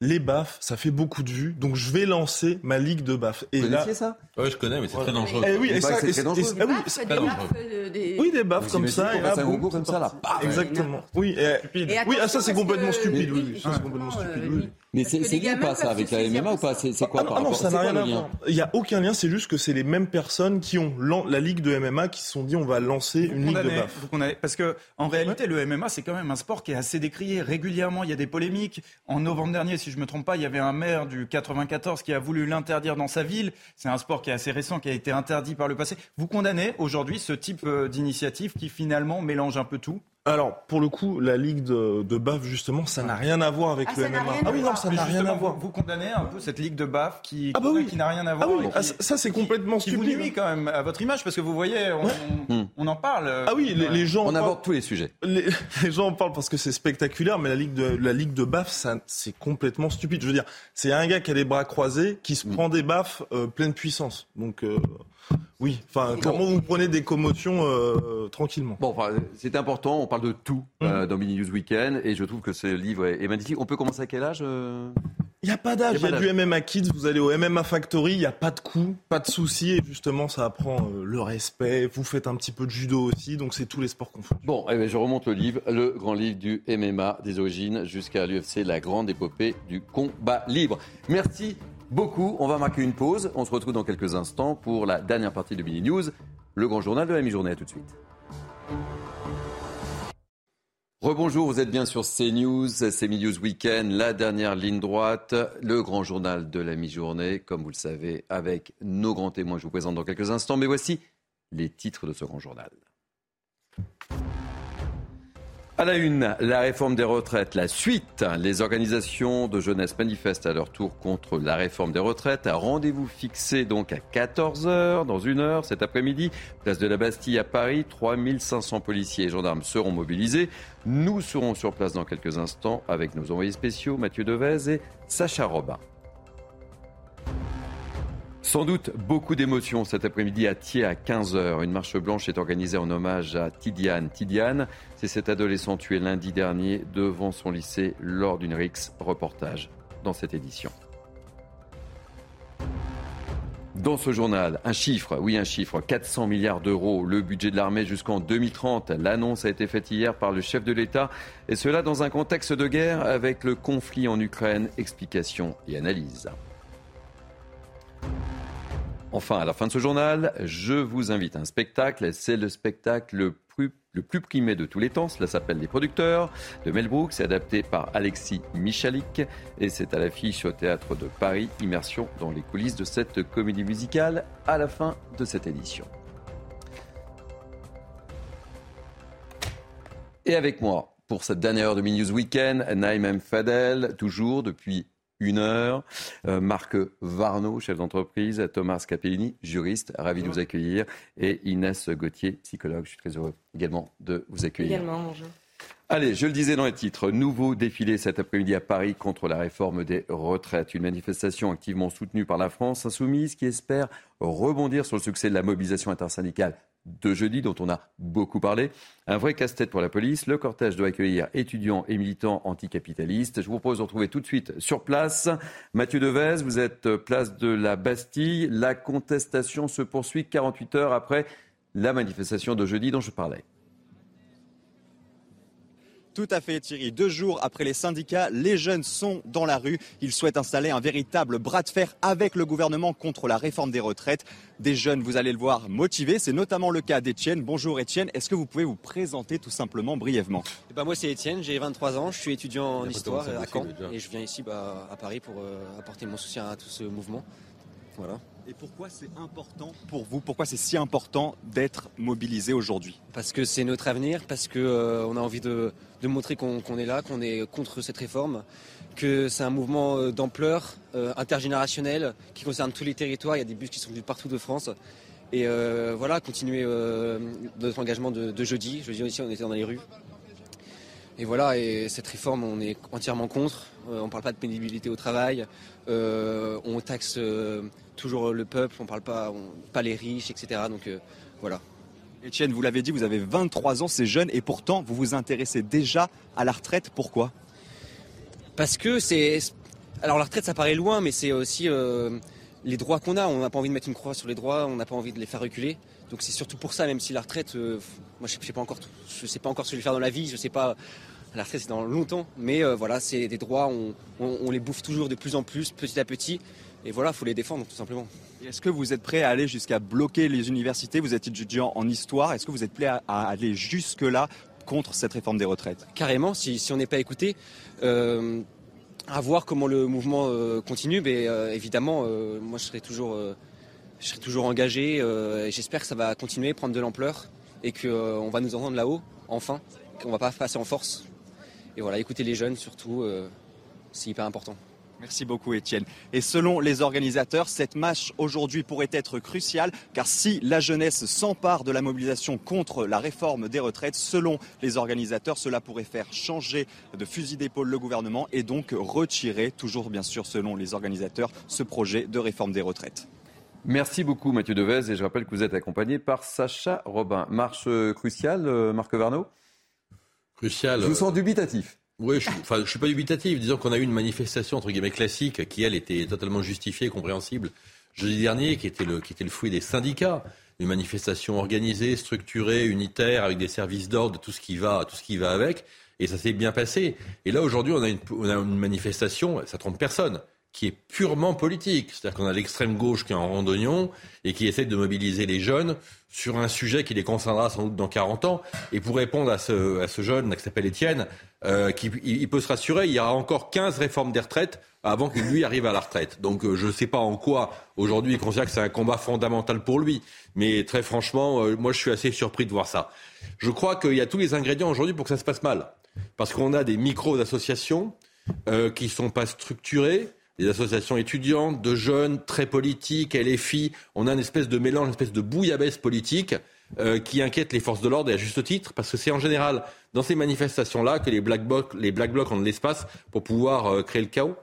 les baffes, ça fait beaucoup de vues, donc je vais lancer ma ligue de baffes. Et Vous là, ça? Oui, je connais, mais c'est très dangereux. Eh oui, et ça, c'est très dangereux. ah oui, Des baffes, ah des oui. baffes, euh, des- Oui, des baffes Vous comme ça. et là, un boum, comme ça, là Exactement. Oui, et- oui, ah, attention, ça c'est parce complètement que- stupide. Oui, oui, oui, ça c'est complètement stupide. Mais c'est lié ou pas ça avec la MMA ou pas. C'est c'est quoi Ah non, par ah non, rapport ça n'a rien à lien voir. Il n'y a aucun lien, c'est juste que c'est les mêmes personnes qui ont la ligue de MMA qui se sont dit on va lancer une ligue de condamnez. Parce que en réalité, le MMA, c'est quand même un sport qui est assez décrié. Régulièrement, il y a des polémiques. En novembre dernier, si je me trompe pas, il y avait un maire du 94 qui a voulu l'interdire dans sa ville. C'est un sport qui est assez récent, qui a été interdit par le passé. Vous condamnez aujourd'hui ce type euh, d'initiative qui finalement mélange un peu tout? Alors, pour le coup, la ligue de, de BAF, justement, ça n'a rien à voir avec Ah, le MMA. Ah oui, non, ça n'a rien à voir. Vous, vous condamnez un peu cette ligue de BAF qui, Ah bah oui. qui n'a rien à Ah voir. oui, ah, qui- ça, ça, c'est complètement qui vous stupide. nuit quand même à votre image parce que vous voyez, on, on- on en parle. euh, Ah oui, les, les gens On en parlent- aborde tous les sujets. les, les gens en parlent parce que c'est spectaculaire, mais la ligue de la ligue de baffes, ça c'est complètement stupide. Je veux dire, c'est un gars qui a les bras croisés qui se prend des baffes euh, pleine puissance. Donc euh, oui, enfin comment vous prenez des commotions euh, tranquillement. Bon, enfin, c'est important, on parle de tout euh, dans Mini News Weekend et je trouve que ce livre est, est magnifique. On peut commencer à quel âge euh Il n'y a pas d'âge, Y il a y a, du MMA Kids, vous allez au MMA Factory, il n'y a pas de coût, pas de souci, et justement ça apprend euh, le respect, vous faites un petit peu de judo aussi, donc c'est tous les sports confondus. Bon, eh ben, je remonte le livre, le grand livre du MMA des origines jusqu'à l'UFC, la grande épopée du combat libre. Merci beaucoup. On va marquer une pause. On se retrouve dans quelques instants pour la dernière partie de Mini News, le grand journal de la mi-journée. À tout de suite. Rebonjour, vous êtes bien sur CNews, c'est News Weekend, la dernière ligne droite, le grand journal de la mi-journée, comme vous le savez, avec nos grands témoins. Je vous présente dans quelques instants, mais voici les titres de ce grand journal. À la une, la réforme des retraites, la suite. Les organisations de jeunesse manifestent à leur tour contre la réforme des retraites. Rendez-vous fixé donc à 14h, dans une heure, cet après-midi. Place de la Bastille à Paris. 3500 policiers et gendarmes seront mobilisés. Nous serons sur place dans quelques instants avec nos envoyés spéciaux Mathieu Devez et Sacha Robin. Sans doute beaucoup d'émotions cet après-midi à Thiers à 15h. Une marche blanche est organisée en hommage à Tidiane. Tidiane, c'est cet adolescent tué lundi dernier devant son lycée lors d'une rixe. Reportage dans cette édition. Dans ce journal, un chiffre, oui un chiffre, 400 milliards d'euros, le budget de l'armée jusqu'en 2030. L'annonce a été faite hier par le chef de l'État, et cela dans un contexte de guerre avec le conflit en Ukraine. Explication et analyse. Enfin, à la fin de ce journal, je vous invite à un spectacle. C'est le spectacle le plus, primé de tous les temps. Cela s'appelle Les Producteurs de Mel Brooks. C'est adapté par Alexis Michalik et c'est à l'affiche au théâtre de Paris. Immersion dans les coulisses de cette comédie musicale à la fin de cette édition. Et avec moi, pour cette dernière heure de Mini News Weekend, Naïm Fadel, toujours depuis une heure. Euh, Marc Varno, chef d'entreprise, Thomas Capellini, juriste, ravi de vous accueillir, et Inès Gauthier, psychologue. Je suis très heureux également de vous accueillir. Également, bonjour. Allez, je le disais dans les titres, nouveau défilé cet après-midi à Paris contre la réforme des retraites. Une manifestation activement soutenue par la France insoumise qui espère rebondir sur le succès de la mobilisation intersyndicale de jeudi dont on a beaucoup parlé. Un vrai casse-tête pour la police. Le cortège doit accueillir étudiants et militants anticapitalistes. Je vous propose de retrouver tout de suite sur place Mathieu Devez. Vous êtes place de la Bastille. La contestation se poursuit 48 heures après la manifestation de jeudi dont je parlais. Tout à fait Thierry. Deux jours après les syndicats, les jeunes sont dans la rue. Ils souhaitent installer un véritable bras de fer avec le gouvernement contre la réforme des retraites. Des jeunes, vous allez le voir, motivés. C'est notamment le cas d'Étienne. Bonjour Étienne. Est-ce que vous pouvez vous présenter tout simplement brièvement eh ben Moi c'est Étienne, j'ai 23 ans, je suis étudiant en histoire à Caen et je viens ici bah, à Paris pour euh, apporter mon soutien à tout ce mouvement. Voilà. Et pourquoi c'est important pour vous Pourquoi c'est si important d'être mobilisé aujourd'hui Parce que c'est notre avenir, parce qu'on euh, a envie de, montrer qu'on est là, qu'on est contre cette réforme, que c'est un mouvement euh, d'ampleur euh, intergénérationnel qui concerne tous les territoires. Il y a des bus qui sont venus partout de France. Et voilà, continuer notre engagement de, de, jeudi. Jeudi aussi, on était dans les rues. Et voilà, et cette réforme, on est entièrement contre. On ne parle pas de pénibilité au travail. on taxe toujours le peuple, on parle pas, pas les riches, etc. Donc euh, voilà. Etienne, vous l'avez dit, vous avez 23 ans, c'est jeune, et pourtant vous vous intéressez déjà à la retraite. Pourquoi? Parce que c'est. Alors la retraite, ça paraît loin, mais c'est aussi euh, les droits qu'on a. On n'a pas envie de mettre une croix sur les droits, on n'a pas envie de les faire reculer. Donc c'est surtout pour ça, même si la retraite, euh, moi je sais pas encore, je sais pas encore ce que je vais faire dans la vie, je sais pas. La retraite c'est dans longtemps, mais voilà, c'est des droits, on les bouffe toujours de plus en plus, petit à petit. Et voilà, il faut les défendre tout simplement. Est-ce que vous êtes prêt à aller jusqu'à bloquer les universités? Vous êtes étudiant en histoire. Est-ce que vous êtes prêt à, aller jusque-là contre cette réforme des retraites? Carrément, si, on n'est pas écouté. Euh, à voir comment le mouvement euh, continue, mais euh, évidemment, moi je serai toujours, je serai toujours engagé et j'espère que ça va continuer, prendre de l'ampleur et qu'on va nous entendre là-haut, enfin, qu'on va pas passer en force. Et voilà, écouter les jeunes surtout, c'est hyper important. Merci beaucoup Étienne. Et selon les organisateurs, cette marche aujourd'hui pourrait être cruciale car si la jeunesse s'empare de la mobilisation contre la réforme des retraites, selon les organisateurs, cela pourrait faire changer de fusil d'épaule le gouvernement et donc retirer, toujours bien sûr selon les organisateurs, ce projet de réforme des retraites. Merci beaucoup Mathieu Devez et je rappelle que vous êtes accompagné par Sacha Robin. Marche cruciale, euh, Marc Varno Cruciale. Je vous sens dubitatif. Oui, je, enfin, je suis pas dubitatif. Disons qu'on a eu une manifestation entre guillemets classique qui elle était totalement justifiée, et compréhensible jeudi dernier, qui était le qui était le fruit des syndicats, une manifestation organisée, structurée, unitaire, avec des services d'ordre, tout ce qui va, tout ce qui va avec, et ça s'est bien passé. Et là aujourd'hui, on a une, on a une manifestation, ça trompe personne qui est purement politique. C'est-à-dire qu'on a l'extrême gauche qui est en randonnion et qui essaie de mobiliser les jeunes sur un sujet qui les concernera sans doute dans 40 ans. Et pour répondre à ce, à ce jeune qui s'appelle Étienne, euh, qui, il, peut se rassurer, il y aura encore 15 réformes des retraites avant qu'il lui arrive à la retraite. Donc euh, je ne sais pas en quoi aujourd'hui il considère que c'est un combat fondamental pour lui. Mais très franchement, euh, moi je suis assez surpris de voir ça. Je crois qu'il y a tous les ingrédients aujourd'hui pour que ça se passe mal. Parce qu'on a des micros d'associations euh, qui ne sont pas structurées, des associations étudiantes, de jeunes, très politiques, LFI. On a une espèce de mélange, une espèce de bouillabaisse politique euh, qui inquiète les forces de l'ordre et à juste titre, parce que c'est en général dans ces manifestations-là que les black blocs, les black blocs ont de l'espace pour pouvoir euh, créer le chaos.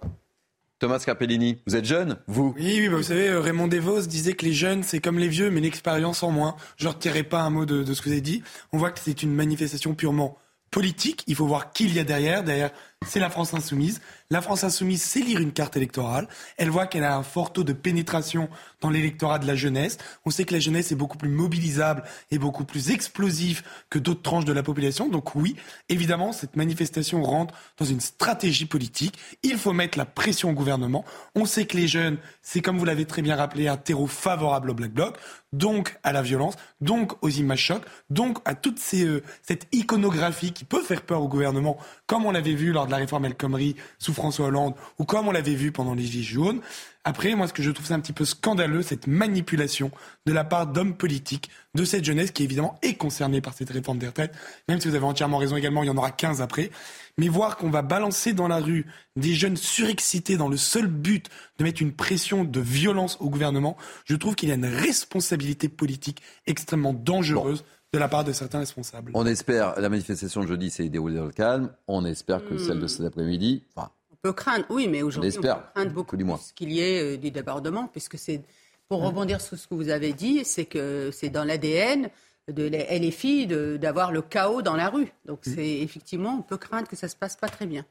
Thomas Carpellini, vous êtes jeune, vous? Oui, oui, bah, vous savez, euh, Raymond Devos disait que les jeunes, c'est comme les vieux, mais l'expérience en moins. Je ne retirerai pas un mot de, de ce que vous avez dit. On voit que c'est une manifestation purement politique. Il faut voir qui il y a derrière. Derrière c'est la France insoumise. La France insoumise sait lire une carte électorale. Elle voit qu'elle a un fort taux de pénétration dans l'électorat de la jeunesse. On sait que la jeunesse est beaucoup plus mobilisable et beaucoup plus explosive que d'autres tranches de la population. Donc oui, évidemment, cette manifestation rentre dans une stratégie politique. Il faut mettre la pression au gouvernement. On sait que les jeunes, c'est comme vous l'avez très bien rappelé, un terreau favorable au Black Bloc, donc à la violence, donc aux images chocs, donc à toute euh, cette iconographie qui peut faire peur au gouvernement, comme on l'avait vu lors de la réforme El Khomri François Hollande, ou comme on l'avait vu pendant les Gilets jaunes. Après, moi, ce que je trouve c'est un petit peu scandaleux, cette manipulation de la part d'hommes politiques de cette jeunesse qui, évidemment, est concernée par cette réforme des retraites. Même si vous avez entièrement raison également, il y en aura 15 après. Mais voir qu'on va balancer dans la rue des jeunes surexcités dans le seul but de mettre une pression de violence au gouvernement, je trouve qu'il y a une responsabilité politique extrêmement dangereuse. de la part de certains responsables. On espère, la manifestation de jeudi s'est déroulée dans le calme. On espère que celle de cet après-midi, enfin, peut craindre, oui, mais aujourd'hui, on, espère, peut craindre beaucoup du qu'il y ait euh, des débordements, puisque c'est, pour rebondir sur ce que vous avez dit, c'est que c'est dans l'ADN de la LFI de- d'avoir le chaos dans la rue. Donc c'est effectivement, on peut craindre que ça se passe pas très bien.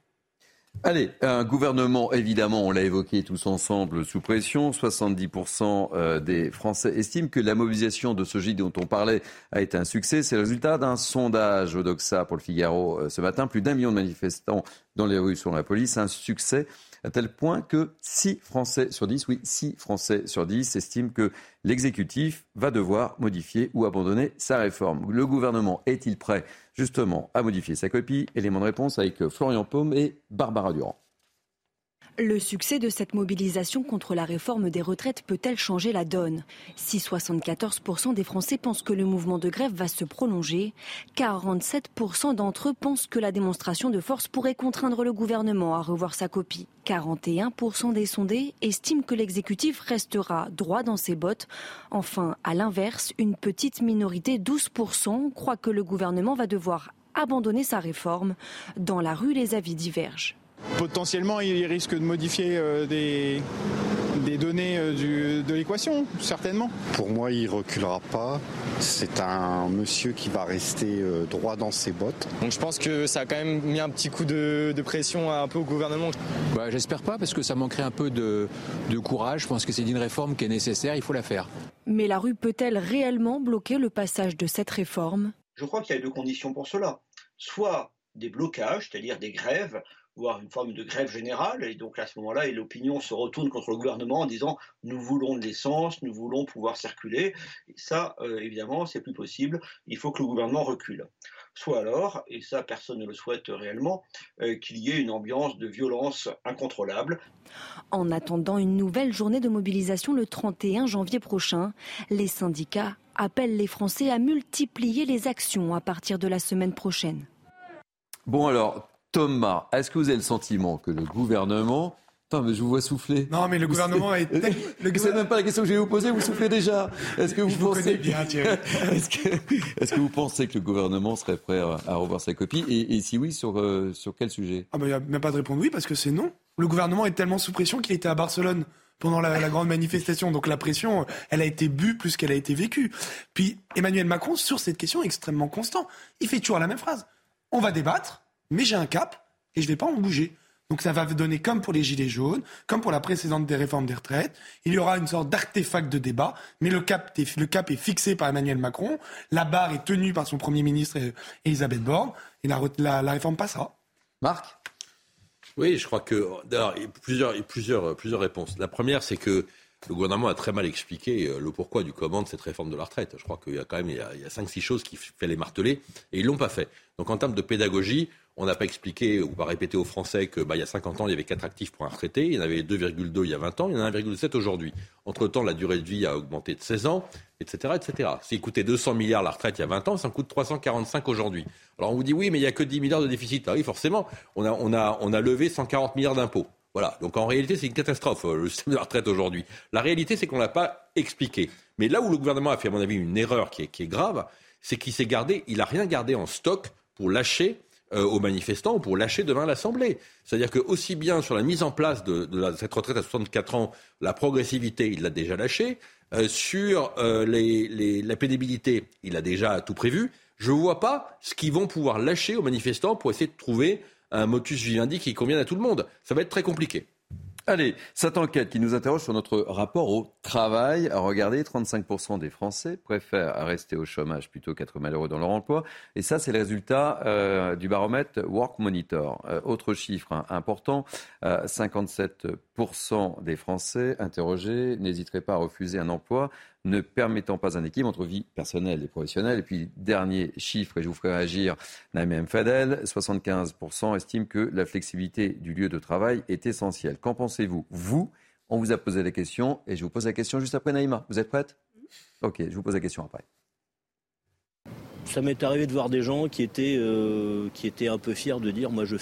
Allez, un gouvernement, évidemment, on l'a évoqué tous ensemble, sous pression. 70% euh, des Français estiment que la mobilisation de ce J dont on parlait a été un succès. C'est le résultat d'un sondage au Doxa pour le Figaro euh, ce matin. Plus d'un million de manifestants dans les rues selon la police. Un succès à tel point que 6 Français sur 10, oui, 6 Français sur 10 estiment que l'exécutif va devoir modifier ou abandonner sa réforme. Le gouvernement est-il prêt justement à modifier sa copie? Élément de réponse avec Florian Paume et Barbara Durand. Le succès de cette mobilisation contre la réforme des retraites peut-elle changer la donne? Si 74% des Français pensent que le mouvement de grève va se prolonger, 47% d'entre eux pensent que la démonstration de force pourrait contraindre le gouvernement à revoir sa copie. 41% des sondés estiment que l'exécutif restera droit dans ses bottes. Enfin, à l'inverse, une petite minorité, 12%, croit que le gouvernement va devoir abandonner sa réforme. Dans la rue, les avis divergent. Potentiellement, il risque de modifier euh, des, des données euh, du- de l'équation, certainement. Pour moi, il reculera pas. C'est un monsieur qui va rester euh, droit dans ses bottes. Donc je pense que ça a quand même mis un petit coup de, de pression un peu au gouvernement. Bah, J'espère pas parce que ça manquerait un peu de, de courage. Je pense que c'est une réforme qui est nécessaire, il faut la faire. Mais la rue peut-elle réellement bloquer le passage de cette réforme? Je crois qu'il y a deux conditions pour cela. Soit des blocages, c'est-à-dire des grèves, voire une forme de grève générale, et donc à ce moment-là, l'opinion se retourne contre le gouvernement en disant nous voulons de l'essence, nous voulons pouvoir circuler. Et ça, euh, évidemment, c'est plus possible. Il faut que le gouvernement recule. Soit alors, et ça personne ne le souhaite réellement, euh, qu'il y ait une ambiance de violence incontrôlable. En attendant une nouvelle journée de mobilisation le 31 janvier prochain, les syndicats appellent les Français à multiplier les actions à partir de la semaine prochaine. Bon alors, Thomas, est-ce que vous avez le sentiment que le gouvernement... Attends, mais je vous vois souffler. Non, mais le gouvernement est... C'est même pas la question que je vais vous poser, vous soufflez déjà. Est-ce que vous Je vous pensez... connais bien, Thierry. Est-ce que, vous pensez que le gouvernement serait prêt à, revoir sa copie et, et si oui, sur, euh, sur quel sujet Ah bah, il n'y a même pas de répondre oui parce que c'est non. Le gouvernement est tellement sous pression qu'il était à Barcelone pendant la, la grande manifestation. Donc la pression, elle a été bue plus qu'elle a été vécue. Puis Emmanuel Macron, sur cette question, est extrêmement constant. Il fait toujours la même phrase. On va débattre, mais j'ai un cap et je vais pas en bouger. Donc ça va donner comme pour les gilets jaunes, comme pour la précédente des réformes des retraites. Il y aura une sorte d'artefact de débat, mais le cap, est, le cap est fixé par Emmanuel Macron. La barre est tenue par son Premier ministre euh, Elisabeth Borne. Et la, la, la réforme passera. Marc? Oui, je crois que. d'ailleurs, il y a plusieurs, il y a plusieurs, plusieurs réponses. La première, c'est que le gouvernement a très mal expliqué euh, le pourquoi du comment de cette réforme de la retraite. Je crois qu'il y a quand même il y a, il y a 5-6 choses qu'il fallait marteler et ils l'ont pas fait. Donc en termes de pédagogie, on n'a pas expliqué ou pas répété aux Français que bah, il y a 50 ans, il y avait 4 actifs pour un retraité, il y en avait 2,2 il y a 20 ans, il y en a 1,7 aujourd'hui. Entre-temps, la durée de vie a augmenté de 16 ans, etc. etc. S'il coûtait 200 milliards la retraite il y a 20 ans, ça en coûte 345 aujourd'hui. Alors on vous dit oui, mais il n'y a que 10 milliards de déficit. Ah oui, forcément, on a, levé 140 milliards d'impôts. Voilà. Donc en réalité, c'est une catastrophe, euh, le système de la retraite aujourd'hui. La réalité, c'est qu'on ne l'a pas expliqué. Mais là où le gouvernement a fait, à mon avis, une erreur qui est, grave, c'est qu'il s'est gardé, il n'a rien gardé en stock pour lâcher aux manifestants ou pour lâcher demain l'Assemblée. C'est-à-dire que aussi bien sur la mise en place de, cette retraite à 64 ans, la progressivité, il l'a déjà lâché. Euh, sur euh, la pénibilité, il a déjà tout prévu. Je ne vois pas ce qu'ils vont pouvoir lâcher aux manifestants pour essayer de trouver un motus vivendi qui convienne à tout le monde. Ça va être très compliqué. Allez, cette enquête qui nous interroge sur notre rapport au travail. Regardez, 35% des Français préfèrent rester au chômage plutôt qu'être malheureux dans leur emploi. Et ça, c'est le résultat euh, du baromètre Work Monitor. Euh, autre chiffre hein, important, 57% euh, des Français interrogés n'hésiteraient pas à refuser un emploi ne permettant pas un équilibre entre vie personnelle et professionnelle. Et puis, dernier chiffre, et je vous ferai réagir, Naïm Fadel, 75% estiment que la flexibilité du lieu de travail est essentielle. Qu'en pensez-vous Vous, on vous a posé la question, et je vous pose la question juste après Naïma. Vous êtes prête? Ok, je vous pose la question après. Ça m'est arrivé de voir des gens qui étaient, euh, qui étaient un peu fiers de dire, moi je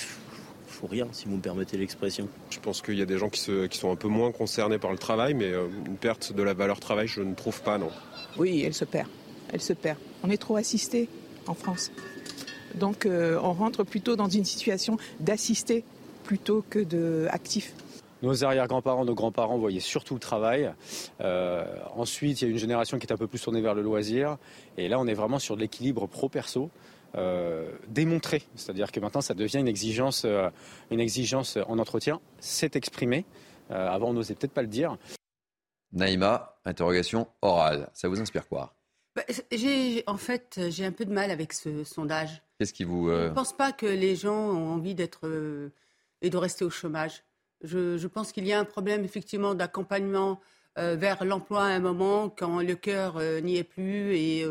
rien, si vous me permettez l'expression. Je pense qu'il y a des gens qui, sont un peu moins concernés par le travail, mais euh, une perte de la valeur travail, je ne trouve pas, non. Oui, elle se perd. Elle se perd. On est trop assisté en France. Donc euh, on rentre plutôt dans une situation d'assisté plutôt que d'actif. Nos arrière-grands-parents, nos grands-parents voyaient surtout le travail. Euh, ensuite, il y a une génération qui est un peu plus tournée vers le loisir. Et là, on est vraiment sur de l'équilibre pro-perso. Euh, démontré. C'est-à-dire que maintenant, ça devient une exigence, euh, une exigence en entretien. C'est exprimé. Euh, avant, on n'osait peut-être pas le dire. Naïma, interrogation orale. Ça vous inspire quoi? Bah, En fait, j'ai un peu de mal avec ce sondage. Qu'est-ce qui vous. Je ne pense pas que les gens ont envie d'être et de rester au chômage. Je, pense qu'il y a un problème effectivement d'accompagnement vers l'emploi à un moment quand le cœur n'y est plus et,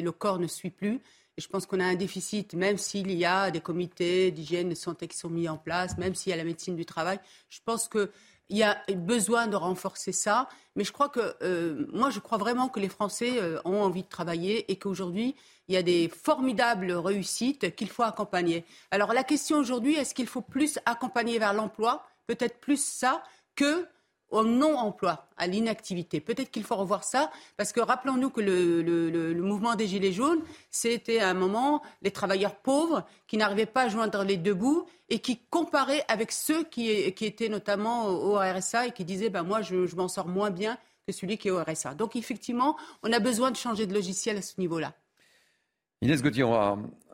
le corps ne suit plus. Et je pense qu'on a un déficit, même s'il y a des comités d'hygiène de santé qui sont mis en place, même s'il y a la médecine du travail. Je pense qu'il y a besoin de renforcer ça. Mais je crois que, euh, moi, je crois vraiment que les Français euh, ont envie de travailler et qu'aujourd'hui, il y a des formidables réussites qu'il faut accompagner. Alors la question aujourd'hui, est-ce qu'il faut plus accompagner vers l'emploi? Peut-être plus ça que au non-emploi, à l'inactivité. Peut-être qu'il faut revoir ça, parce que rappelons-nous que le, mouvement des Gilets jaunes, c'était à un moment les travailleurs pauvres qui n'arrivaient pas à joindre les deux bouts et qui comparaient avec ceux qui, étaient notamment au RSA et qui disaient ben, Moi, je, m'en sors moins bien que celui qui est au RSA. Donc, effectivement, on a besoin de changer de logiciel à ce niveau-là. Inès Gauthier,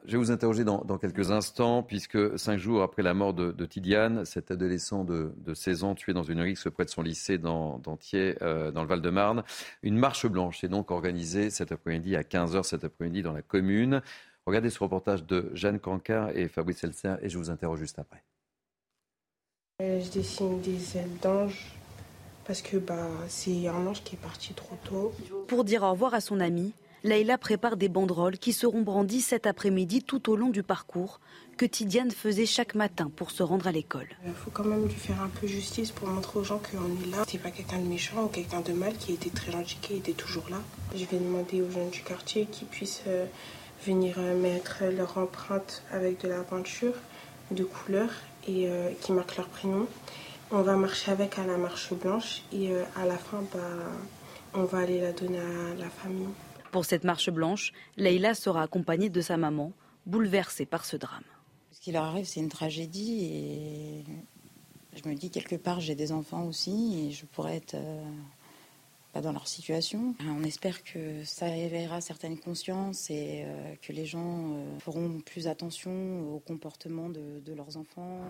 je vais vous interroger dans, quelques instants, puisque cinq jours après la mort de, Tidiane, cet adolescent de, 16 ans tué dans une rixe près de son lycée d'Antier, euh, dans le Val-de-Marne, une marche blanche est donc organisée cet après-midi à 15h cet après-midi dans la commune. Regardez ce reportage de Jeanne Cancard et Fabrice Elser et je vous interroge juste après. Euh, je dessine des ailes d'ange parce que bah, c'est un ange qui est parti trop tôt. Pour dire au revoir à son ami, Leïla prépare des banderoles qui seront brandies cet après-midi tout au long du parcours que Tidiane faisait chaque matin pour se rendre à l'école. Il faut quand même lui faire un peu justice pour montrer aux gens qu'on est là. C'est pas quelqu'un de méchant ou quelqu'un de mal qui était très gentil, qui était toujours là. Je vais demander aux jeunes du quartier qu'ils puissent euh, venir euh, mettre leur empreinte avec de la peinture de couleur et euh, qui marquent leur prénom. On va marcher avec à la marche blanche et à la fin, bah, on va aller la donner à la famille. Pour cette marche blanche, Leïla sera accompagnée de sa maman, bouleversée par ce drame. Ce qui leur arrive, c'est une tragédie et je me dis quelque part, j'ai des enfants aussi et je pourrais être euh, pas dans leur situation. On espère que ça éveillera certaines consciences et euh, que les gens euh, feront plus attention au comportement de, de, leurs enfants.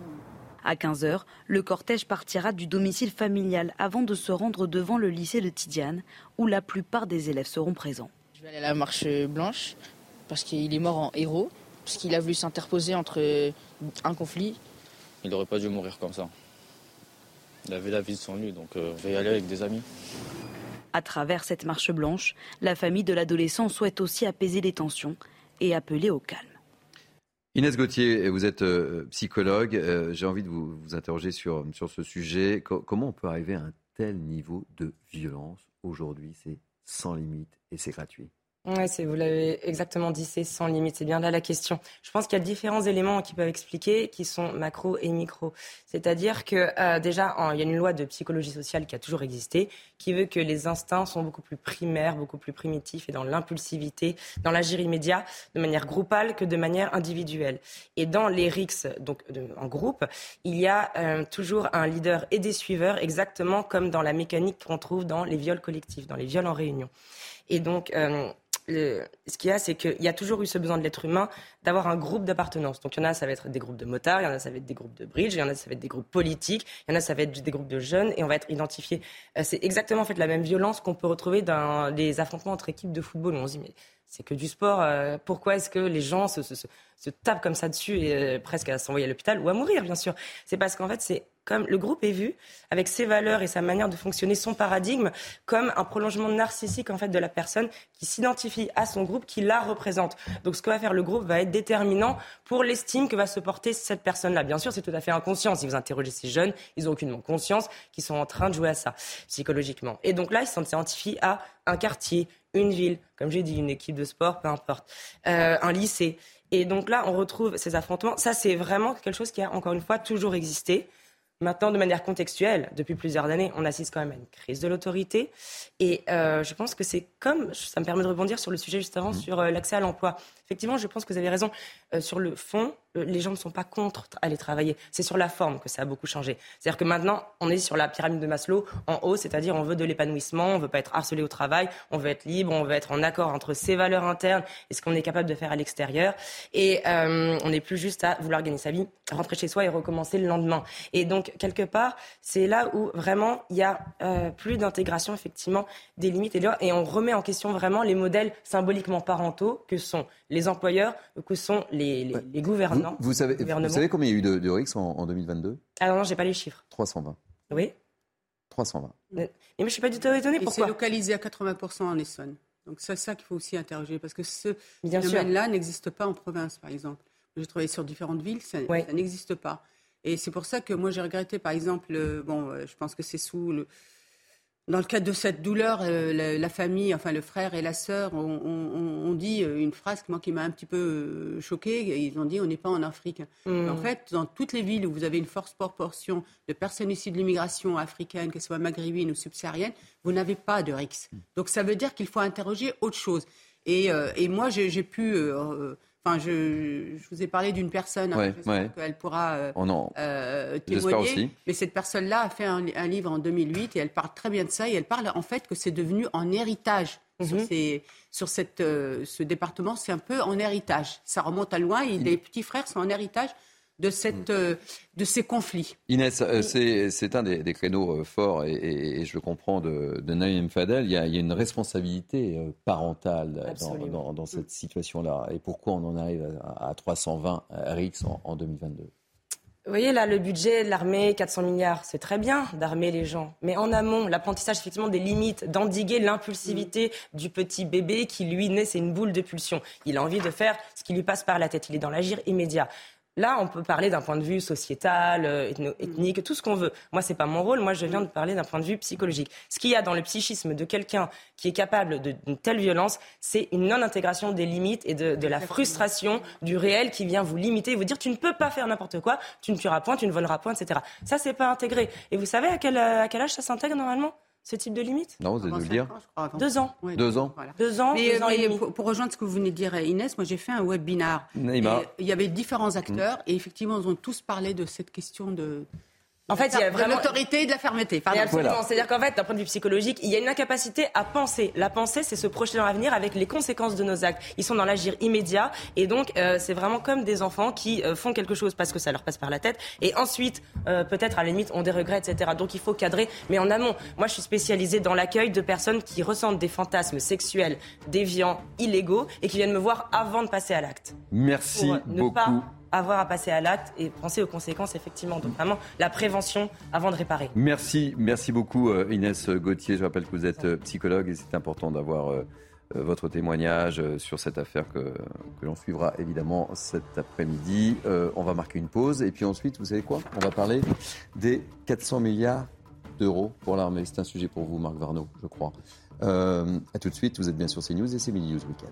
À 15h, le cortège partira du domicile familial avant de se rendre devant le lycée de Tidiane, où la plupart des élèves seront présents. Je vais aller à la marche blanche parce qu'il est mort en héros, parce qu'il a voulu s'interposer entre un conflit. Il n'aurait pas dû mourir comme ça. Il avait la vie de son lieu, donc euh, je vais y aller avec des amis. À travers cette marche blanche, la famille de l'adolescent souhaite aussi apaiser les tensions et appeler au calme. Inès Gauthier, vous êtes euh, psychologue. Euh, j'ai envie de vous, interroger sur, sur ce sujet. comment on peut arriver à un tel niveau de violence aujourd'hui? C'est sans limite et c'est gratuit. Oui, vous l'avez exactement dit, c'est sans limite. C'est bien là la question. Je pense qu'il y a différents éléments qui peuvent expliquer, qui sont macro et micro. C'est-à-dire que euh, déjà, il y a une loi de psychologie sociale qui a toujours existé, qui veut que les instincts sont beaucoup plus primaires, beaucoup plus primitifs et dans l'impulsivité, dans l'agir immédiat, de manière groupale que de manière individuelle. Et dans les RICS, donc en groupe, il y a euh, toujours un leader et des suiveurs, exactement comme dans la mécanique qu'on trouve dans les viols collectifs, dans les viols en réunion. Et donc, euh, ce qu'il y a, c'est qu'il y a toujours eu ce besoin de l'être humain d'avoir un groupe d'appartenance. Donc, il y en a, ça va être des groupes de motards, il y en a, ça va être des groupes de bridge, il y en a, ça va être des groupes politiques, il y en a, ça va être des groupes de jeunes, et on va être identifié. Euh, c'est exactement en fait la même violence qu'on peut retrouver dans les affrontements entre équipes de football. On se dit, mais c'est que du sport. euh, pourquoi est-ce que les gens se, tapent comme ça dessus et euh, presque à s'envoyer à l'hôpital ou à mourir, bien sûr? C'est parce qu'en fait, c'est comme le groupe est vu avec ses valeurs et sa manière de fonctionner, son paradigme, comme un prolongement narcissique en fait de la personne qui s'identifie à son groupe, qui la représente. Donc, ce que va faire le groupe va être déterminant pour l'estime que va se porter cette personne-là. Bien sûr, c'est tout à fait inconscient. Si vous interrogez ces jeunes, ils ont aucunement conscience qu'ils sont en train de jouer à ça psychologiquement. Et donc là, ils s'identifient à un quartier, une ville, comme j'ai dit, une équipe de sport, peu importe, euh, un lycée. Et donc là, on retrouve ces affrontements. Ça, c'est vraiment quelque chose qui a, encore une fois, toujours existé. Maintenant, de manière contextuelle, depuis plusieurs années, on assiste quand même à une crise de l'autorité. Et euh, je pense que c'est comme, ça me permet de rebondir sur le sujet juste avant, sur euh, l'accès à l'emploi. Effectivement, je pense que vous avez raison. Euh, sur le fond, euh, les gens ne sont pas contre aller travailler. C'est sur la forme que ça a beaucoup changé. C'est-à-dire que maintenant, on est sur la pyramide de Maslow en haut, c'est-à-dire on veut de l'épanouissement, on veut pas être harcelé au travail, on veut être libre, on veut être en accord entre ses valeurs internes et ce qu'on est capable de faire à l'extérieur. Et euh, on n'est plus juste à vouloir gagner sa vie, rentrer chez soi et recommencer le lendemain. Et donc, quelque part, c'est là où vraiment il y a plus d'intégration, effectivement, des limites et on remet en question vraiment les modèles symboliquement parentaux que sont les employeurs, que sont les, les, les gouvernants. Vous, savez, vous savez combien il y a eu de, de RICS en, en 2022 Ah non, non, j'ai pas les chiffres. 320. Oui. 320. Mais moi, je suis pas du tout étonnée. Et c'est localisé à 80% en Essonne. Donc c'est ça qu'il faut aussi interroger, parce que ce phénomène-là n'existe pas en province, par exemple. J'ai travaillé sur différentes villes, ça, Ouais. ça n'existe pas. Et c'est pour ça que moi j'ai regretté, par exemple, euh, bon, euh, je pense que c'est sous le, dans le cadre de cette douleur, euh, la, la famille, enfin le frère et la sœur, ont on, on- on dit euh, une phrase moi qui m'a un petit peu euh, choquée. Ils ont dit on n'est pas en Afrique. Mm. En fait, dans toutes les villes où vous avez une forte proportion de personnes issues de l'immigration africaine, qu'elles soient maghrébines ou subsahariennes, vous n'avez pas de RICS. Donc ça veut dire qu'il faut interroger autre chose. Et, euh, et moi, j'ai pu. euh, Enfin, je, je vous ai parlé d'une personne. hein, Ouais, j'espère ouais. qu'elle pourra euh, Oh non. euh, témoigner. aussi. Mais cette personne-là a fait un, un livre en 2008 et elle parle très bien de ça. Et elle parle en fait que c'est devenu en héritage sur, Mhm. ces- sur cette, euh, ce département. C'est un peu en héritage. Ça remonte à loin. Et les petits frères sont en héritage de, cette, euh, de ces conflits. Inès, euh, c'est c'est un des, des créneaux euh, forts et, et- et je le comprends de, de Naïm Fadel. Il y, a, il y a une responsabilité parentale dans, Absolument. dans- dans cette situation-là. Et pourquoi on en arrive à, à 320 RICS en, en 2022 Vous voyez, là, le budget de l'armée, 400 milliards, c'est très bien d'armer les gens. Mais en amont, l'apprentissage, effectivement, des limites, d'endiguer l'impulsivité du petit bébé qui, lui, naît, c'est une boule de pulsion. Il a envie de faire ce qui lui passe par la tête. Il est dans l'agir immédiat. Là, on peut parler d'un point de vue sociétal, euh, ethno- ethnique, tout ce qu'on veut. Moi, c'est pas mon rôle. Moi, je viens de parler d'un point de vue psychologique. Ce qu'il y a dans le psychisme de quelqu'un qui est capable d'une telle violence, c'est une non-intégration des limites et de, de la frustration du réel qui vient vous limiter et vous dire tu ne peux pas faire n'importe quoi, tu ne tueras point, tu ne voleras point, etc. Ça, c'est pas intégré. Et vous savez à quel, à quel âge ça s'intègre normalement, ce type de limite Non, vous allez nous le dire Deux ans. Ouais, Deux ans voilà. Deux ans, Mais, deux ans et demi. pour, pour rejoindre ce que vous venez de dire, Inès, moi j'ai fait un webinar. Il y avait différents acteurs et effectivement, ils ont tous parlé de cette question de. En fait, il y a de vraiment- l'autorité et de la fermeté. Pardon. Absolument. C'est-à-dire qu'en fait, d'un point de vue psychologique, il y a une incapacité à penser. La pensée, c'est se projeter dans l'avenir avec les conséquences de nos actes. Ils sont dans l'agir immédiat. Et donc, euh, c'est vraiment comme des enfants qui euh, font quelque chose parce que ça leur passe par la tête. Et ensuite, euh, peut-être, à la limite, ont des regrets, etc. Donc, il faut cadrer. Mais en amont, moi, je suis spécialisée dans l'accueil de personnes qui ressentent des fantasmes sexuels, déviants, illégaux et qui viennent me voir avant de passer à l'acte. Merci Pour ne beaucoup. pas avoir à passer à l'acte et penser aux conséquences, effectivement. Donc, vraiment, la prévention avant de réparer. Merci, merci beaucoup euh, Inès Gauthier. Je rappelle que vous êtes euh, psychologue et c'est important d'avoir euh, votre témoignage sur cette affaire que, l'on suivra évidemment cet après-midi. On va marquer une pause et puis ensuite, vous savez quoi? On va parler des 400 milliards d'euros pour l'armée. C'est un sujet pour vous, Marc Varno, je crois. Euh, à tout de suite, vous êtes bien sur CNews et c'est News Weekend.